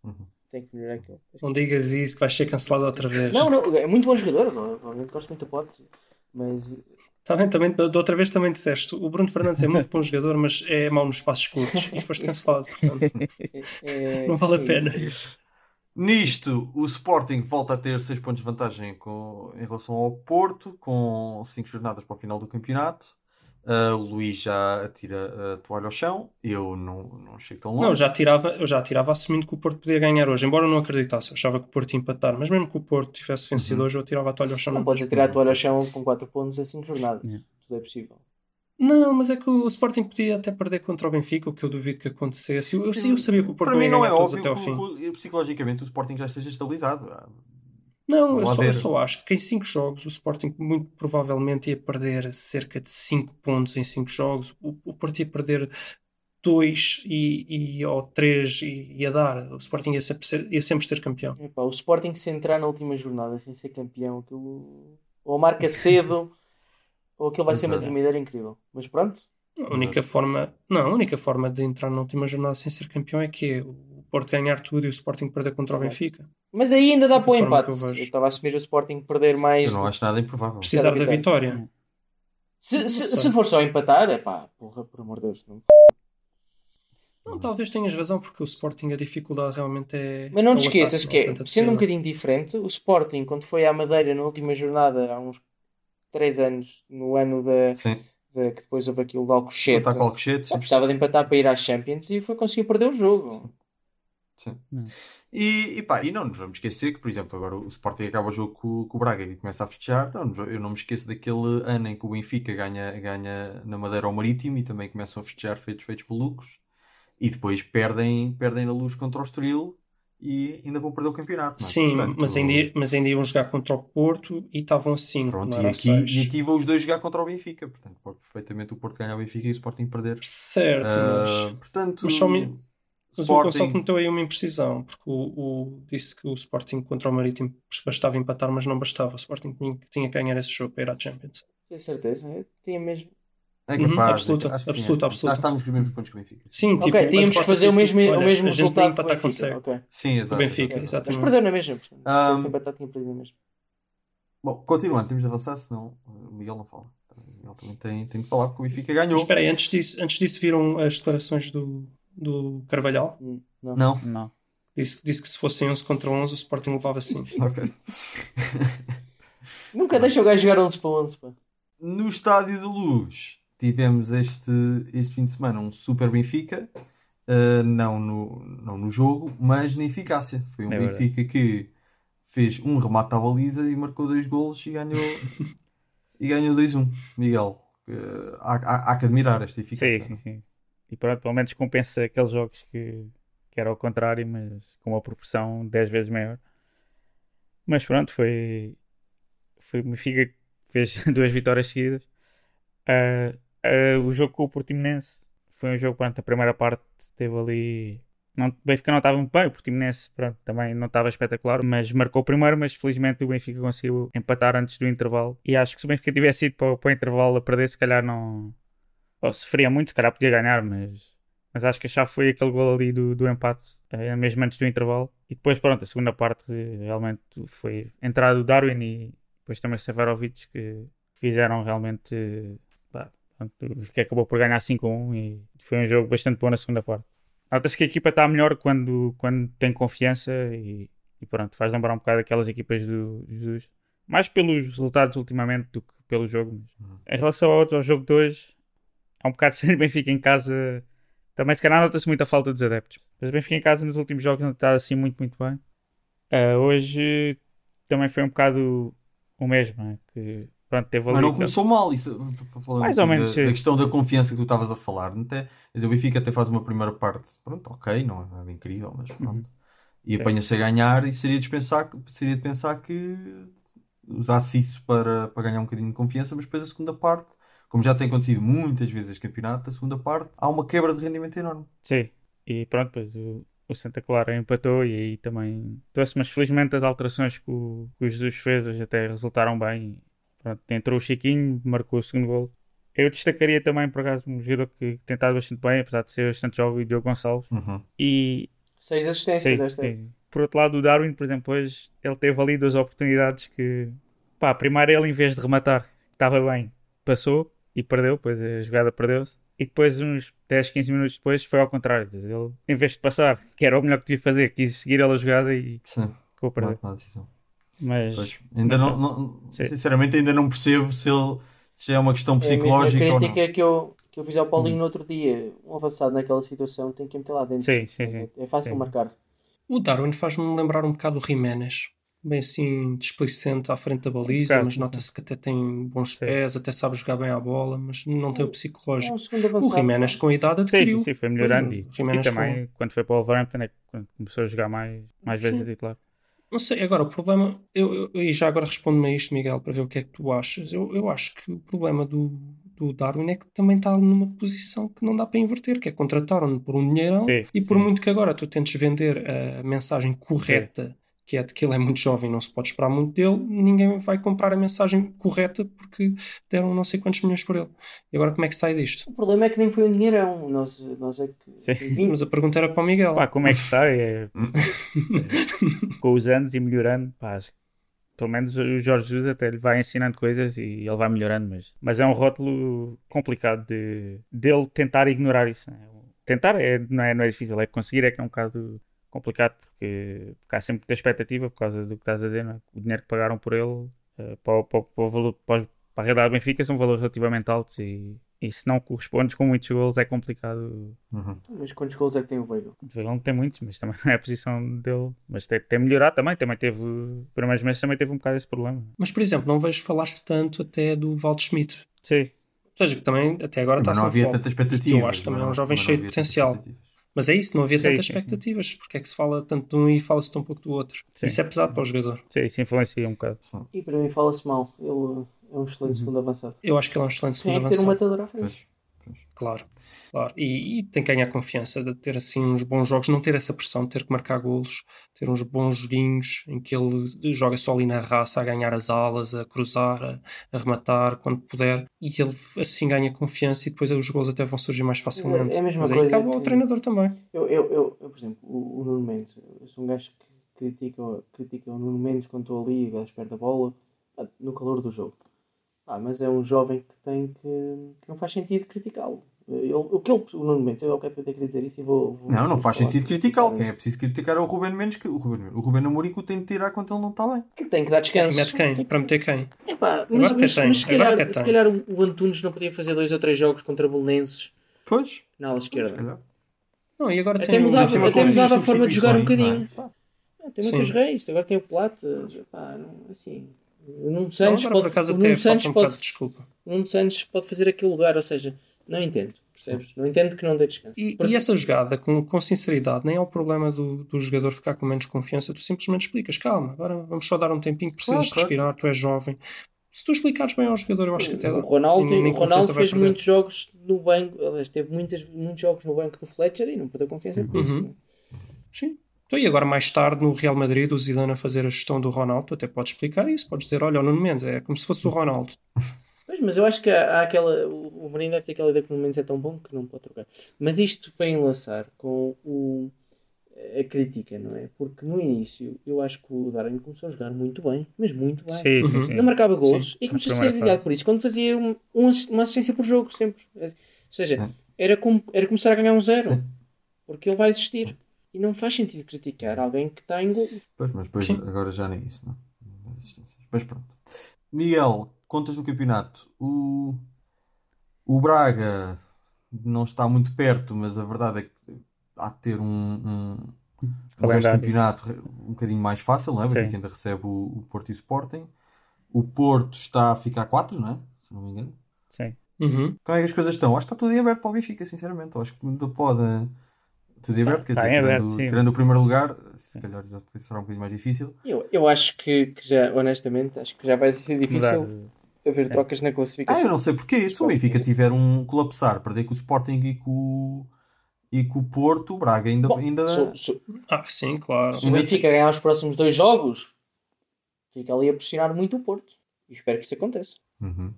Uhum. Tem que melhorar aquele pé esquerdo. Não digas isso que vais ser cancelado outra vez. Não, não, é muito bom jogador. eu Obviamente gosto muito do Pote, mas bem, também, da da outra vez também disseste. O Bruno Fernandes é muito bom jogador, mas é mau nos passos curtos. E foste (laughs) cancelado, portanto. é- é- Não vale a é pena. isso. Nisto, o Sporting volta a ter 6 pontos de vantagem com- em relação ao Porto, com 5 jornadas para o final do campeonato. Ah, o Luís já atira a toalha ao chão. Eu não, não chego tão longe. Não, eu já tirava, eu já tirava assumindo que o Porto podia ganhar hoje, embora eu não acreditasse, eu achava que o Porto ia empatar, mas mesmo que o Porto tivesse vencido Uhum. hoje, eu tirava a toalha ao chão. Não podes atirar a toalha ao chão com 4 pontos em 5 jornadas. Yeah. Tudo é possível. Não, mas é que o Sporting podia até perder contra o Benfica, o que eu duvido que acontecesse. Eu, eu, Sim, eu sabia que o Porto Para não mim ia não é todos óbvio até ao fim. o- psicologicamente o Sporting já esteja estabilizado. Não, eu só, eu só acho que em 5 jogos o Sporting muito provavelmente ia perder cerca de 5 pontos em 5 jogos. O, o Porto ia perder 2 e, e, ou 3 e ia dar. O Sporting ia sempre ser, ia sempre ser campeão. Epá, o Sporting se entrar na última jornada sem ser campeão, aquilo ou marca cedo ou aquilo vai ser uma Exato. tremedeira incrível. Mas pronto, A única forma, não, a única forma de entrar na última jornada sem ser campeão é que é o Porto ganhar tudo e o Sporting perder contra o Exato. Benfica. mas aí ainda dá Da para o empate. eu Eu estava a assumir o Sporting perder mais. Eu não acho nada improvável. Precisar da vitória. vitória. Se, se, se for só empatar, é pá, porra, por amor de Deus. Não... Não, talvez tenhas razão, porque o Sporting a dificuldade realmente é. Mas não é te esqueças ataque, que, é, sendo um bocadinho diferente, o Sporting, quando foi à Madeira na última jornada, há uns 3 anos, no ano da, Sim. da- que depois houve aquilo de Alcochete, com o Alcochete, só sim. precisava de empatar para ir às Champions e foi conseguir perder o jogo. Sim. Não. E, e pá, e não nos vamos esquecer que, por exemplo, agora o Sporting acaba o jogo com, com o Braga e começa a festejar. Não, eu não me esqueço daquele ano em que o Benfica ganha, ganha na Madeira ao Marítimo e também começam a festejar feitos, feitos malucos. E depois perdem, perdem na luz contra o Estoril e ainda vão perder o campeonato. não é? Sim, Portanto, mas, ainda, mas ainda iam jogar contra o Porto e estavam assim. Pronto, e aqui, e aqui vão os dois jogar contra o Benfica. Portanto, pode perfeitamente o Porto ganhar o Benfica e o Sporting perder. Certo, Ah, mas, portanto, mas só me- mas o Gonçalo Sporting. cometeu aí uma imprecisão, porque o, o- disse que o Sporting contra o Marítimo bastava empatar, mas não bastava. O Sporting tinha, tinha que ganhar esse jogo para ir à Champions. Tenho certeza, eu tinha mesmo. É Uhum, capaz, absoluta, acho que sim, absoluta, acho que sim. absoluta. Já estamos com os mesmos pontos que o Benfica. Sim, tipo, ok, tínhamos que fazer o mesmo, olha, o mesmo resultado que que o empatar com Benfica. segue. ok. Sim, exato. O Benfica. Mas exatamente. perdeu na mesma. portanto, Se Ah, tivesse empatado, tinha perdido na mesma. Bom, continuando, temos de avançar, senão o Miguel não fala. O Miguel também tem, tem de falar porque o Benfica ganhou. Mas espera aí, antes disso, antes disso viram as declarações do, do Carvalhal? Hum, Não. Não? Não. Disse, disse que se fossem 11 contra 11 o Sporting levava 5. (laughs) Ok. Nunca deixa o gajo jogar 11 para 11. Pá. No Estádio da Luz tivemos este, este fim de semana um Super Benfica, uh, não, no, não no jogo, mas na eficácia. Foi um É verdade. Benfica que fez um remate à baliza e marcou dois golos e ganhou, e ganhou 2-1. Miguel, uh, há, há- há que admirar esta eficácia. Sim, sim, sim. E pronto, pelo menos compensa aqueles jogos que, que era ao contrário, mas com uma proporção 10 vezes maior. Mas pronto, foi. Foi o Benfica que fez (laughs) duas vitórias seguidas. Ah, ah, o jogo com o Portimonense foi um jogo, pronto, a primeira parte teve ali. Não, o Benfica não estava muito bem, o Portimonense pronto, também não estava espetacular, mas marcou o primeiro, mas felizmente o Benfica conseguiu empatar antes do intervalo. E acho que se o Benfica tivesse ido para, para o intervalo a perder, se calhar não, ou sofria muito, se calhar podia ganhar, mas, mas acho que a chave foi aquele gol ali do, do empate, eh, mesmo antes do intervalo. E depois, pronto, a segunda parte realmente foi entrada do Darwin e depois também Severovic que fizeram realmente que acabou por ganhar 5-1 e foi um jogo bastante bom na segunda parte. Nota-se que a equipa está melhor quando, quando tem confiança e, e pronto, faz lembrar um bocado aquelas equipas do Jesus. Mais pelos resultados ultimamente do que pelo jogo. Mas em relação ao, outro, ao jogo de hoje, é um bocado (laughs) o Benfica em casa. Também se calhar nota-se muita falta dos adeptos. Mas o Benfica em casa nos últimos jogos não está assim muito, muito bem. Ah, hoje também foi um bocado o mesmo, não é? Que pronto, teve ali. Mas não começou mal, isso, Mais ou menos, da, da questão da confiança que tu estavas a falar. Quer dizer, o Benfica até faz uma primeira parte, pronto, ok, não é nada incrível, mas pronto. Uhum. E apanha-se a ganhar e seria de pensar, que- seria de pensar que usasse isso para, para ganhar um bocadinho de confiança, mas depois a segunda parte, como já tem acontecido muitas vezes este campeonato, a segunda parte há uma quebra de rendimento enorme. Sim, e pronto, depois o, o Santa Clara empatou e aí também trouxe, mas felizmente as alterações que o, que o Jesus fez até resultaram bem. Pronto, entrou o Chiquinho, marcou o segundo gol. Eu destacaria também, por acaso, um jogador que tem estado bastante bem, apesar de ser bastante jovem, o Diogo Gonçalves. Uhum. E Seis assistências desta. Por outro lado, o Darwin, por exemplo, hoje ele teve ali duas oportunidades que, pá, primeiro ele, em vez de rematar, que estava bem, passou e perdeu, depois a jogada perdeu-se. E depois, uns 10, 15 minutos depois, foi ao contrário. Ele, em vez de passar, que era o melhor que devia fazer, quis seguir a jogada e Sim, ficou a perder. má- má decisão. Mas, Pois, ainda mas não, não- Sim. sinceramente ainda não percebo se ele, já é uma questão É a mesma psicológica ou não. crítica que eu, que eu fiz ao Paulinho no outro dia. Um avançado naquela situação tem que meter lá dentro. Sim, sim, sim. É fácil Sim. marcar. O Darwin faz-me lembrar um bocado o Jiménez. Bem assim, displicente à frente da baliza, mas nota-se que até tem bons Sim. pés, até sabe jogar bem à bola, mas não tem o É psicológico. um segundo O avançado. Jiménez pá. com a idade Sim, adquiriu. sim, sim, foi melhorando. E, e também, quando foi para o Wolverhampton, é quando começou a jogar mais, mais vezes a titular. Não sei, agora o problema, eu, eu- e já agora respondo-me a isto, Miguel, para ver o que é que tu achas. Eu, eu acho que o problema do, do Darwin é que também está numa posição que não dá para inverter, que é contrataram-no por um dinheirão Sim, e por sim, muito que agora tu tentes vender a mensagem correta, que é de que ele é muito jovem e não se pode esperar muito dele, ninguém vai comprar a mensagem correta porque deram não sei quantos milhões por ele. E agora como é que sai disto? O problema é que nem foi um dinheirão. Nós, nós é que. Mas a pergunta era para o Miguel. Pá, como é que sai? É, é, (laughs) com os anos e melhorando, pá, acho que pelo menos o Jorge Jesus até lhe vai ensinando coisas e ele vai melhorando, mas, mas é um rótulo complicado de dele tentar ignorar isso. né? Tentar é, não, é, não é difícil, é conseguir é que é um bocado complicado porque, porque há sempre muita expectativa por causa do que estás a dizer, não é? o dinheiro que pagaram por ele eh, para, o- para, para o valor, para, para a realidade do Benfica são valores relativamente altos e, e se não correspondes com muitos gols é complicado Uhum. Mas quantos gols é que tem o Veiga? o Veiga não tem muitos, mas também não é a posição dele. Mas tem, tem melhorado também. Também teve, os primeiros meses também teve um bocado esse problema. Mas, por exemplo, não vejo falar-se tanto até do Walt Schmidt. Sim, Ou seja, que também até agora está Mas não sem havia tanta expectativa. Eu acho que também é um jovem cheio de potencial. Mas é isso, não havia Sim, tantas sim, sim. expectativas. Porque é que se fala tanto de um e fala-se tão pouco do outro? Sim. Isso é pesado para o jogador. sim, isso influencia um bocado. E para mim fala-se mal. Ele é um excelente segundo avançado. Eu acho que ele é um excelente Tem segundo é que ter um avançado. matador à frente. Claro, claro. E, e tem que ganhar confiança de ter assim uns bons jogos, não ter essa pressão de ter que marcar golos, ter uns bons joguinhos em que ele joga só ali na raça a ganhar as alas, a cruzar, a, a rematar quando puder, e ele assim ganha confiança e depois os gols até vão surgir mais facilmente. É a mesma Mas coisa ao que- treinador também. Eu, eu, eu, eu, por exemplo, o, o Nuno Mendes, eu sou um gajo que critica, critica o Nuno Mendes quando estou ali, à espera da bola, pá, no calor do jogo. Ah, mas é um jovem que tem que, que não faz sentido criticá-lo. O que ele, o Nuno Mendes, eu quero ter que dizer isso e vou. vou Não, não faz vou sentido criticá-lo. Quem é preciso criticar é o Ruben Mendes. Que, o Ruben, o Ruben Amorim que o tem de tirar quando ele não está bem. Que tem que dar descanso. Mete quem? Para meter quem? Epá, Agora mas, mas, tem, mas se calhar, se calhar o, Antunes não podia fazer dois ou três jogos contra Belenenses Pois. na ala esquerda. Não, e agora Até tem um- mudava, uma até mudava a forma de jogar um bocadinho. é? Ah, tem muitos reis, agora tem o Plata. Pá, não, assim. O Nuno Santos pode, o Nuno Santos um pode, de desculpa. Nuno Santos pode fazer aquele lugar, ou seja, não entendo, percebes? Não entendo que não dê descanso. E, Porque- e essa jogada, com, com sinceridade, nem é o problema do, do jogador ficar com menos confiança, tu simplesmente explicas, calma, agora vamos só dar um tempinho, precisas Claro, de claro. respirar, tu és jovem. Se tu explicares bem ao jogador, eu acho que até o Ronaldo, Nem- nem o Ronaldo fez muitos jogos no banco, aliás, teve muitas, muitos jogos no banco do Fletcher e não perdeu confiança por isso. Uhum. não é? Sim. Então, e agora mais tarde no Real Madrid, o Zidane a fazer a gestão do Ronaldo, tu até podes explicar isso, podes dizer, olha, o Nuno Mendes, é como se fosse o Ronaldo. (laughs) Pois, mas eu acho que há, há aquela. O, o Mourinho deve ter aquela ideia que o Mendes é tão bom que não pode trocar. Mas isto para enlaçar com o, a crítica, não é? Porque no início eu acho que o Darwin começou a jogar muito bem, mas muito bem. Sim, sim, Uhum. sim. Não marcava gols Sim, e começou a ser fase. por isso. Quando fazia um, um uma assistência por jogo, sempre. Ou seja, era, como, era começar a ganhar um zero. Sim. Porque ele vai existir. E não faz sentido criticar alguém que está em gol. Pois, mas depois agora já nem isso, não? Mas pronto. Miguel, contas do campeonato. O, o Braga não está muito perto, mas a verdade é que há de ter um, um, um resto de campeonato um bocadinho mais fácil, não é? Benfica ainda recebe o, o Porto e o Sporting. O Porto está a ficar 4, não é? Se não me engano. Sim. Uhum. Como é que as coisas estão? Acho que está tudo em aberto para o Benfica, sinceramente. Acho que ainda pode. Tudo em aberto, quer está dizer, tirando, aberto, tirando o primeiro lugar, se calhar já depois será um bocadinho mais difícil. Eu, eu acho que, que já, honestamente, acho que já vai ser difícil Mudar. haver Sim. trocas na Ah, classificação. eu não sei porquê. Se o Benfica tiver um colapsar, perder com o Sporting e com, o- e com o Porto, o Braga ainda. Bom, ainda... Ah, sim, claro. Se o Benfica ganhar os próximos dois jogos, fica ali a pressionar muito o Porto. E espero que isso aconteça. Uhum.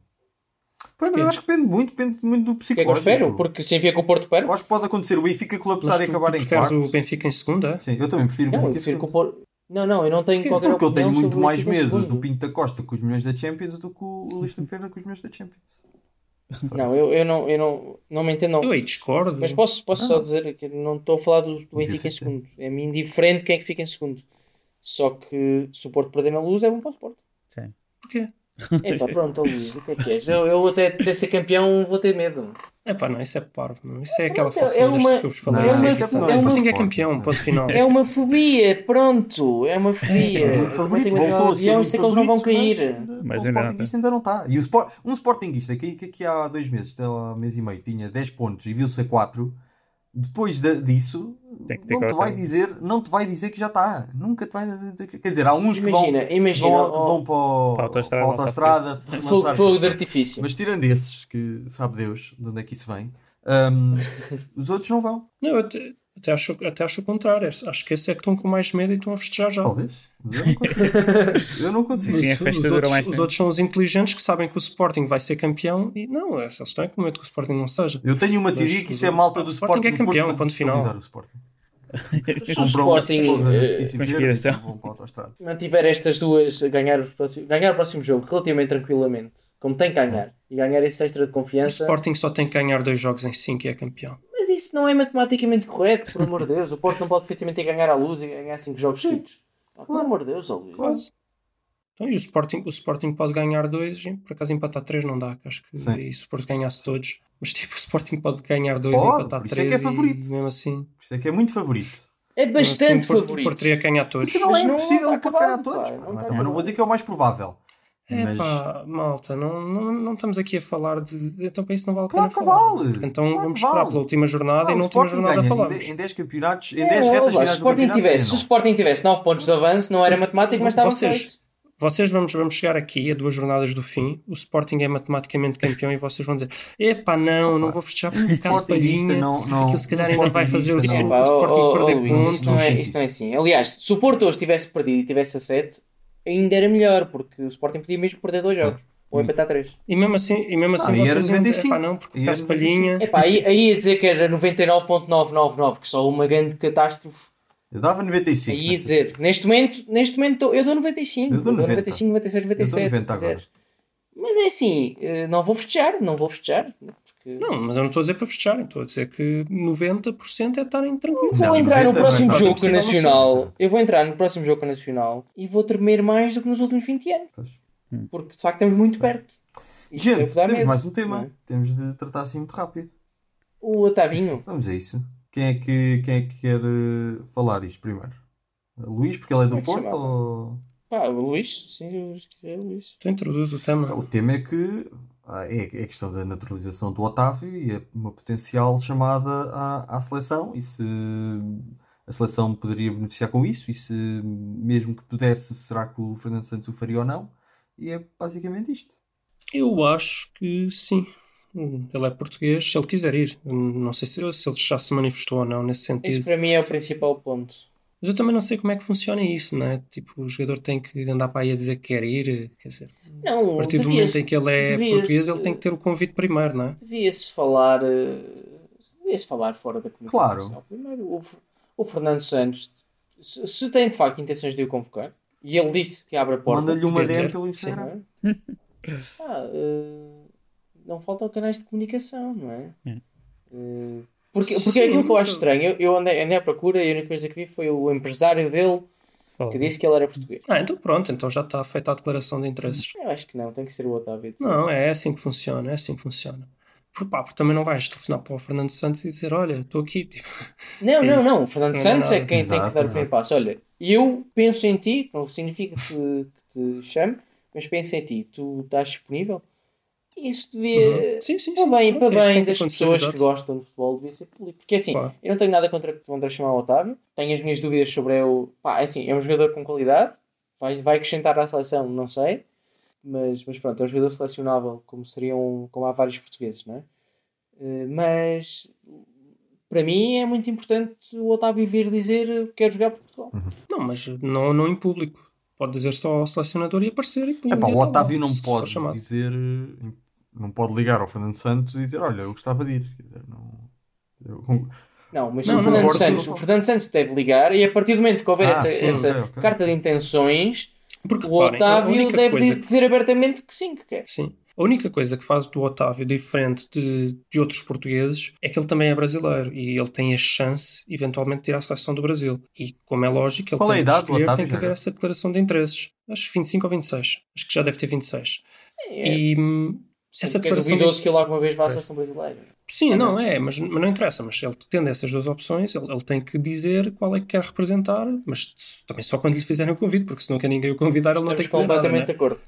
Pois, mas eu acho que depende muito, depende muito do O que é que eu psicológico. espero? Porque se envia que o Porto perde, Eu acho que pode acontecer o Benfica colapsar e acabar em quarto. o Benfica em segunda? é? Sim, eu também prefiro o não, eu Benfica em prefiro. Porto. Não, não, eu não tenho Porquê? qualquer Porque eu tenho muito mais medo do Pinto da Costa com os milhões da Champions do que o Luís de Ferreira com os milhões da Champions. Só Não, isso. eu, eu não, eu não, não me entendo. Não. Eu aí discordo. Mas posso, posso Ah. só dizer que não estou a falar do, do Benfica em sim. segundo. É-me indiferente quem é que fica em segundo. Só que se o Porto perder na luz é bom para o Porto. Sim. Porquê? Epá, (laughs) pronto, Luís, o que é que és? Eu, eu até, até ser campeão vou ter medo. É pá, não, isso é parvo. Não. Isso é aquela é falsidade uma- que eu vos falei. Não, Isso é é uma- que- é uma- Sporting é forte, campeão, é. ponto final. É uma fobia, pronto, é uma fobia. É muito Eu favorito, voltou a ser e muito sei que eles não vão cair. Mas, Mas o ainda não Sportingista ainda não está. E o Sport, um Sportingista que, que aqui há dois meses, há um mês e meio, tinha 10 pontos e viu-se a 4, depois da- disso, Tem que ter não te, vai dizer, não te vai dizer que já está. Nunca te vai dizer que. Quer dizer, há uns que vão, Imagina, imagina. vão, que ó, vão para, o- Para a autoestrada, para a autoestrada, Fogo, fogo de artifício. Mas tirando esses, que sabe Deus de onde é que isso vem, hum, (laughs) os outros não vão. Não, eu até, até, acho, até acho o contrário. Acho que esses é que estão com mais medo e estão a festejar já. Talvez. Eu não consigo. (laughs) eu não consigo. Sim, a Os- festa os, dura outros, mais os tempo. outros são os inteligentes que sabem que o Sporting vai ser campeão e não, eles estão é com medo que o Sporting não seja. Eu tenho uma teoria Mas que isso é o- malta do o Sporting Sporting. é campeão, para ponto final. o Sporting. Se o Sporting eh, conspiração. e mantiver estas duas a ganhar, os próximos, ganhar o próximo jogo relativamente tranquilamente, como tem que ganhar, e ganhar esse extra de O confiança, Sporting só tem que ganhar dois jogos em 5 e é campeão. Mas isso não é matematicamente correto, por amor de Deus. O Porto não pode perfeitamente ir ganhar à luz e ganhar 5 jogos seguidos. Ah, Pelo amor de Deus, ó Luís. Quase. Então, e o Sporting, o Sporting pode ganhar dois, e por acaso empatar três não dá, acho que Sim. e se o Porto ganhasse todos. Mas tipo, o Sporting pode ganhar dois Pode, e empatar por isso é que é favorito. e mesmo assim. Por isso é que é muito favorito. É assim, bastante Porto- O favorito. Porto que ganhar todos. Isso não Mas é não impossível está para ganhar todos. pá, não Mas não vou dizer que é o mais provável. É Mas pá, malta, não, não, não estamos aqui a falar de. Então para isso não vale a Claro pena que falar. vale. Então Claro vamos que esperar vale. pela última jornada Não, e na o última jornada ganha falamos. Em, em 10 campeonatos, em É, 10 ó, retas se o finais do Sporting campeonato, tivesse, se o. Sporting tivesse 9 pontos de avanço, não era matemático, mas estava vocês, feito. vocês vamos, vamos chegar aqui a duas jornadas do fim. O Sporting é matematicamente campeão e vocês vão dizer: epá, não, não vou festejar porque caso Sportingista palhinha. não- não- aquilo se calhar ainda vai fazer o, o não. É, ó, Sporting ó, ó, perder Luís, pontos. Isto não, é, isto não é assim. Aliás, se o Porto hoje tivesse perdido e tivesse a 7, ainda era melhor, porque o Sporting podia mesmo perder dois jogos. Ou empatar 3. E mesmo assim, e mesmo assim Ah, e era vocês iam dizer: 95. epá, não, porque caso era palhinha. Epá, aí, aí ia dizer que era 99.999, que só uma grande catástrofe. Eu dava 95. Aí ia dizer, situação. neste momento, neste momento eu dou 95. Eu dou 90. 95, 96, 97. Eu dou 90 agora. Mas é assim, eh, não vou festejar, não vou festejar. Porque... Não, mas eu não estou a dizer para fecharem, estou a dizer que 90% é estarem tranquilos. Vou Não, entrar no 90 próximo é jogo possível, Nacional. Eu vou entrar no próximo jogo Nacional e vou tremer mais do que nos últimos 20 anos. Pois. Porque de facto estamos muito perto. Isso é o Gente, que dá temos medo, mais um tema. é? Temos de tratar assim muito rápido. O Otavinho. Vamos a isso. Quem é que, quem é que quer eh, falar isto primeiro? Luís, porque ele é do é que Porto? Ou... Pá, o Luís, sim, se quiser, Luís. Então introduz o tema. O tema é que é é a questão da naturalização do Otávio e é uma potencial chamada à, à seleção e se a seleção poderia beneficiar com isso e se mesmo que pudesse, será que o Fernando Santos o faria ou não? E é basicamente isto. Eu acho que sim. Ele é português, se ele quiser ir. Não sei se, se ele já se manifestou ou não nesse Esse sentido. para mim é o principal ponto. Mas eu também não sei como é que funciona isso, não é? Tipo, o jogador tem que andar para aí a dizer que quer ir. Quer dizer, Não, a partir do momento em que ele é português, ele tem que ter o convite primeiro, não é? devia-se falar. eh, Devia-se falar fora da comunicação Claro. Primeiro, o, o Fernando Santos, se, se tem de facto intenções de o convocar, e ele disse que abre a porta. Manda-lhe uma DM pelo Sim, Instagram. não é? (laughs) Ah, eh, não faltam canais de comunicação, não é? É. Eh, porque, porque é aquilo que eu acho estranho. Eu, andei, andei à procura e a única coisa que vi foi o empresário dele Fala. que disse que ele era português. Ah, então pronto, então já está feita a declaração de interesses. Eu acho que não, tem que ser o Otávio. Não, é assim que funciona, é assim que funciona. Por, pá, porque também não vais telefonar para o Fernando Santos e dizer, olha, estou aqui. Tipo, Não, É não, isso. não. O Fernando Não é Santos é quem tem que Exato, dar o primeiro exato. passo. Olha, eu penso em ti, não significa que te, que te chame, mas penso em ti. Tu estás disponível? Isso devia. Uhum. Sim, sim, Para sim. bem, para bem das pessoas que gostam de futebol devia ser público. Porque assim, Claro. eu não tenho nada contra, contra chamar o Otávio. Tenho as minhas dúvidas sobre o. Pá, é assim, é um jogador com qualidade. Vai, vai acrescentar à seleção, não sei. Mas, mas pronto, é um jogador selecionável, como seriam, como há vários portugueses, não é? Eh, Mas para mim é muito importante o Otávio vir dizer quero jogar por Portugal. Não, mas não, não em público. Pode dizer só ao selecionador e aparecer e É um pá, o ao Otávio não pode dizer. Não pode ligar ao Fernando Santos e dizer: Olha, eu gostava de ir. Quer dizer, não. eu- Não, mas Não, o, não, Fernando agora Santos, o Fernando Santos deve ligar e a partir do momento que houver Ah, essa, sim, essa ok, ok. carta de intenções, Porque, o reparem, Otávio deve coisa dizer abertamente que sim, que quer. Sim. A única coisa que faz do Otávio diferente de, de outros portugueses é que ele também é brasileiro e ele tem a chance, eventualmente, de ir à seleção do Brasil. E, como é lógico, ele Qual é a tem que idade escolher, Otávio, tem que haver essa declaração de interesses. Acho que 25 ou 26. Acho que já deve ter 26. É, E hum, essa é duvidoso que ele alguma vez vá à seleção brasileira. Sim, não é, mas, mas não interessa. Mas ele tendo essas duas opções, ele, ele tem que dizer qual é que quer representar, mas também só quando lhe fizerem o convite, porque se não quer ninguém o convidar, ele não tem que dizer nada. completamente né? de acordo.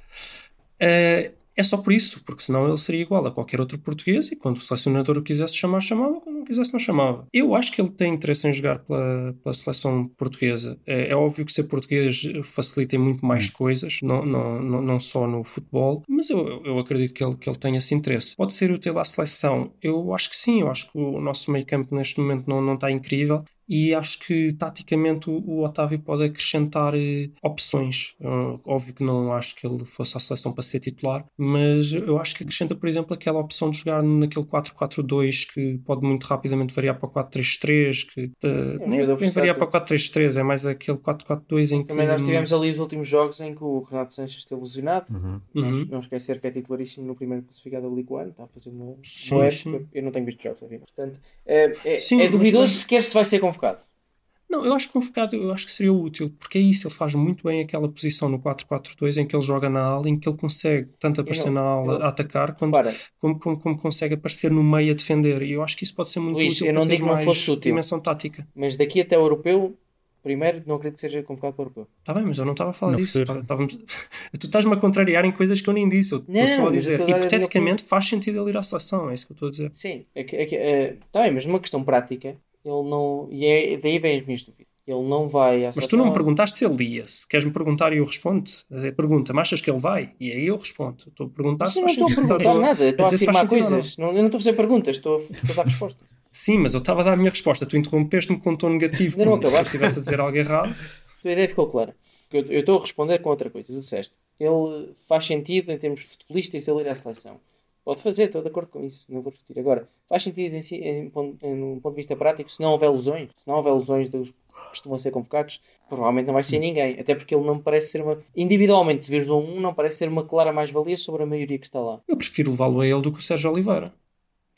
Eh, é só por isso, porque senão ele seria igual a qualquer outro português e quando o selecionador o quisesse chamar, chamava, quando não quisesse, não chamava. Eu acho que ele tem interesse em jogar pela, pela seleção portuguesa. É, é óbvio que ser português facilita muito mais coisas, não, não, não, não só no futebol, mas eu, eu- acredito que ele, que ele tenha esse interesse. Pode ser útil à seleção? Eu acho que sim, eu acho que o nosso meio campo neste momento não, não está incrível. E acho que taticamente o, Otávio pode acrescentar eh, opções. Uh, óbvio que não acho que ele fosse à seleção para ser titular, mas eu acho que acrescenta, por exemplo, aquela opção de jogar naquele 4-4-2 que pode muito rapidamente variar para o 4-3-3, que eh, um nem vem variar para o 4-3-3, é mais aquele 4-4-2 em que. Também nós tivemos ali os últimos jogos em que o Renato Sanches esteve lesionado. Uhum. Não- Uhum. Não esquecer que é titularíssimo no primeiro classificado da Liga One, está a fazer uma Sim, sim. Eu não tenho visto jogos, obviamente. Portanto, é, é, Sim, é duvidoso mas- sequer se vai ser convocado. Não, eu acho que convocado, eu acho que seria útil, porque é isso, ele faz muito bem aquela posição no 4-4-2 em que ele joga na ala, em que ele consegue tanto aparecer não- na ala eu- a atacar, quando, Para, como, como, como consegue aparecer no meio a defender. E eu acho que isso pode ser muito Luís, útil eu não digo que não fosse útil. dimensão tática. mas daqui até o europeu, primeiro, não acredito que seja convocado para o europeu. Está bem, mas eu não estava a falar No disso. estávamos- (laughs) tu estás-me a contrariar em coisas que eu nem disse. Eu estou Não, só a dizer. minha Hipoteticamente faz sentido ele ir à seleção, é isso que eu estou a dizer. Sim, é que, é que, é, tá bem, mas numa questão prática, ele não. E é, daí vem as minhas dúvidas. Ele não vai à Mas tu não me perguntaste se ele ia-se. Queres-me perguntar e eu respondo? Eh, Pergunta-me, achas que ele vai? E aí eu respondo. Estou a perguntar Mas se não estou a perguntar (laughs) nada, estou a afirmar não. coisas. Não, eu não estou a fazer perguntas, estou a, dar respostas. Sim, mas eu estava a dar a minha resposta. Tu interrompeste-me com um tom negativo. Ainda não como se eu acabaste. estivesse a dizer algo errado. (laughs) A tua ideia ficou clara. Eu, eu estou a responder com outra coisa. Tu disseste, ele faz sentido em termos futebolísticos ele ir à seleção. Pode fazer, estou de acordo com isso, não vou discutir. Agora, faz sentido em, si, em, em um ponto de vista prático, se não houver lesões, se não houver lesões dos que costumam ser convocados, provavelmente não vai ser ninguém. Até porque ele não parece ser uma. Individualmente, se vês do 1, não parece ser uma clara mais-valia sobre a maioria que está lá. Eu prefiro levá-lo a ele do que o Sérgio Oliveira.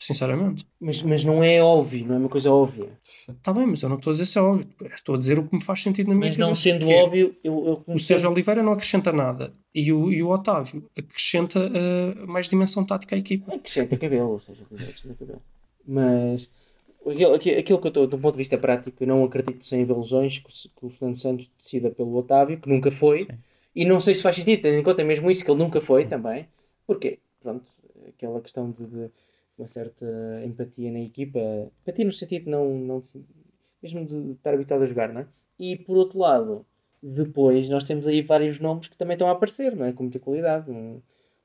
Sinceramente. Mas, mas não é óbvio, não é uma coisa óbvia. Está bem, mas eu não estou a dizer se é óbvio. Estou a dizer o que me faz sentido na minha Mas não cabeça, sendo que é, óbvio, eu, eu O Sérgio Oliveira não acrescenta nada. E o, e o Otávio acrescenta eh, mais dimensão tática à equipa. Acrescenta cabelo, ou seja, acrescenta cabelo. Mas aquilo, aquilo aquilo que eu estou, do ponto de vista prático, eu não acredito sem haver lesões que, o- que o Fernando Santos decida pelo Otávio, que nunca foi. E não sei se faz sentido, tendo em conta mesmo isso, que ele nunca foi também. Porquê? Pronto, aquela questão de, de uma certa empatia na equipa. Empatia no sentido de não, não mesmo de estar habituado a jogar, não é? E por outro lado, depois nós temos aí vários nomes que também estão a aparecer, não é? Com muita qualidade. Um,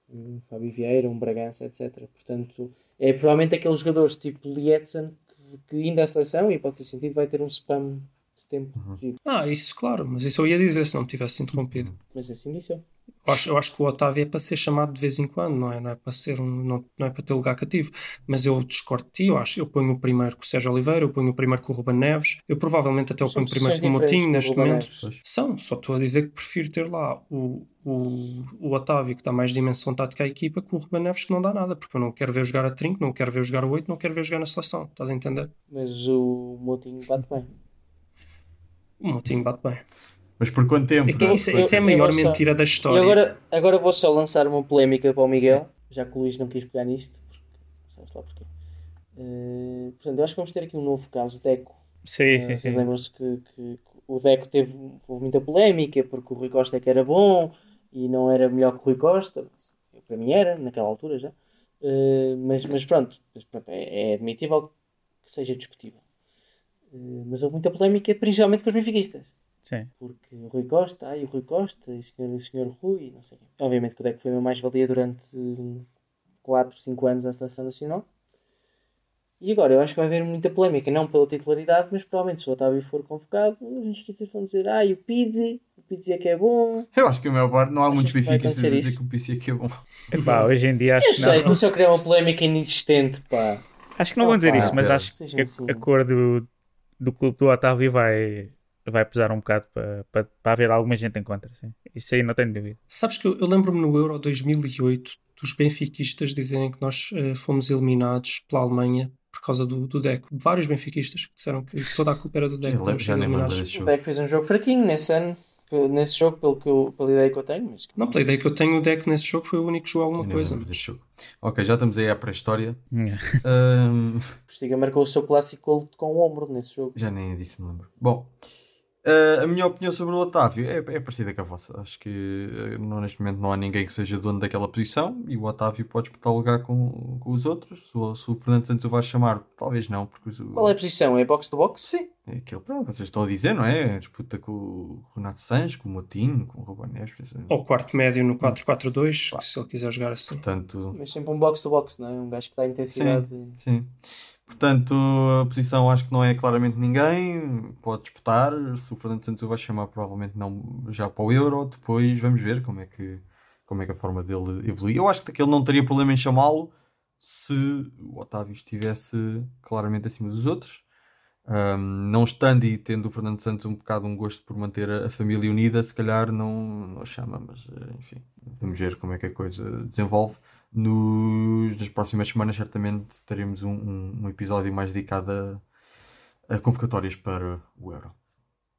um Fábio Vieira, um Bragança, etc. Portanto, é provavelmente aqueles jogadores tipo Lietzen que, que ainda a seleção e pode fazer sentido vai ter um spam tempo reduzido. Ah, isso claro, mas isso eu ia dizer se não me tivesse interrompido. Mas assim disse eu. Eu acho, eu acho que o Otávio é para ser chamado de vez em quando, não é? Não é para ser um, não, não é para ter lugar cativo. Mas eu discordo de ti, eu acho. Eu ponho o primeiro com o Sérgio Oliveira, eu ponho o primeiro com o Ruben Neves, eu provavelmente até o ponho primeiro com o Motinho neste com momento. Neves. São, só estou a dizer que prefiro ter lá o, o, o Otávio, que dá mais dimensão tática à equipa, que o Ruben Neves, que não dá nada, porque eu não quero ver jogar a trinco, não quero ver jogar o 8, não quero ver jogar na seleção. Estás a entender? Mas o Motinho bate bem. O Motinho bate bem. Mas por quanto tempo? É que isso, isso é a eu maior só- mentira da E história. agora, agora vou só lançar uma polémica para o Miguel, já que o Luís não quis pegar nisto. Porque, sabes lá porquê. Eh, portanto, eu acho que vamos ter aqui um novo caso, o Deco. Sim, Eh, sim, sim. lembram-se que, que- que o Deco teve houve muita polémica porque o Rui Costa é que era bom e não era melhor que o Rui Costa. Para mim era, naquela altura já. Eh, mas, mas pronto, mas pronto, é, é admitível que seja discutível. Eh, mas houve muita polémica, principalmente com os benfiquistas. Sim. Porque o Rui Costa, ai, o Rui Costa, e o senhor, o senhor Rui, não sei. Obviamente que o Deco foi uma mais-valia durante 4, 5 anos na Seleção Nacional. E agora eu acho que vai haver muita polémica, não pela titularidade, mas provavelmente se o Otávio for convocado, os benfiquistas vão dizer, ai, o Pizzi, o Pizzi é que é bom. Eu acho que a maior parte, não há Achas muitos que benfiquistas a dizer isso? que o PC aqui é bom. Epá, (laughs) hoje em dia acho Eu que sei, não. estou só a criar uma polémica inexistente, pá. Acho que não vão dizer Opa, isso, mas pera. acho que a, a cor do, do clube do Otávio vai, vai pesar um bocado para, para, para haver alguma gente em contra. Sim. Isso aí não tenho dúvida. Sabes que eu, eu lembro-me no Euro 2008 dos benfiquistas dizerem que nós eh, fomos eliminados pela Alemanha por causa do, do Deco. Vários benfiquistas que disseram que toda a culpa era do Deco. Eu termos já eliminados. O. Deco fez um jogo fraquinho nesse ano. Nesse jogo, pelo que eu, pela ideia que eu tenho, mas Não, pela ideia que eu tenho, o deck nesse jogo foi o único que jogou alguma coisa. Ok, já estamos aí à pré-história. O (laughs) Postiga marcou o seu clássico com o ombro nesse jogo. já nem disso me lembro. Bom, ah, a minha opinião sobre o Otávio é, é parecida com a vossa. Acho que ah, não, neste momento não há ninguém que seja dono daquela posição e o Otávio pode disputar o lugar com, com os outros. Se o, se o Fernando Santos o vai chamar, talvez não, porque os- Qual é a posição? É box to box? Sim, é aquilo pronto, vocês estão a dizer, não é? Disputa com o Renato Sanches, com o Moutinho, com o Ruben Neves. Ou quarto médio no 4-4-2, se ele quiser jogar assim. portanto, Mas sempre um box to box, não é? Um gajo que dá intensidade. Sim. Portanto, a posição acho que não é claramente ninguém. Pode disputar. Se o Fernando Santos o vai chamar, provavelmente não já para o Euro. Depois vamos ver como é que, como é que a forma dele evolui. Eu acho que ele não teria problema em chamá-lo se o Otávio estivesse claramente acima dos outros. Ahm, não estando e tendo o Fernando Santos um bocado um gosto por manter a, família unida, se calhar não, não chama, mas eh, enfim, vamos ver como é que a coisa desenvolve. Nos, nas próximas semanas, certamente, teremos um, um, um episódio mais dedicado a, a convocatórias para o Euro.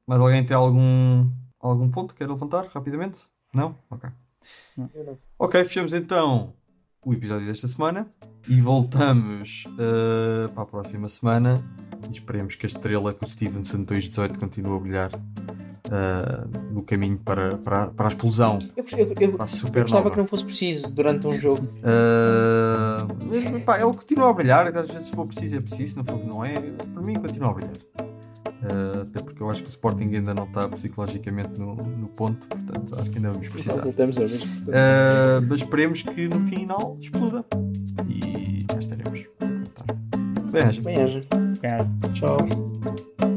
Mas alguém tem algum, algum ponto que quer levantar rapidamente? Não? Ok. Ok, fechamos então o episódio desta semana e voltamos eh, para a próxima semana. E esperemos que a estrela que o Stevenson 218 continue a brilhar eh, no caminho para, para, para a explosão. Eu, eu, eu, Para a eu gostava que não fosse preciso durante um jogo. Uh, mas, pá, ele continua a brilhar, às vezes se for preciso é preciso, se não for não é. Para mim continua a brilhar. Uh, até porque eu acho que o Sporting ainda não está psicologicamente no, no ponto, portanto acho que ainda vamos precisar. Não estamos a ver. Uh, mas esperemos que no final exploda. E cá estaremos. a contar. Bem, Bem. Yeah. Tchau.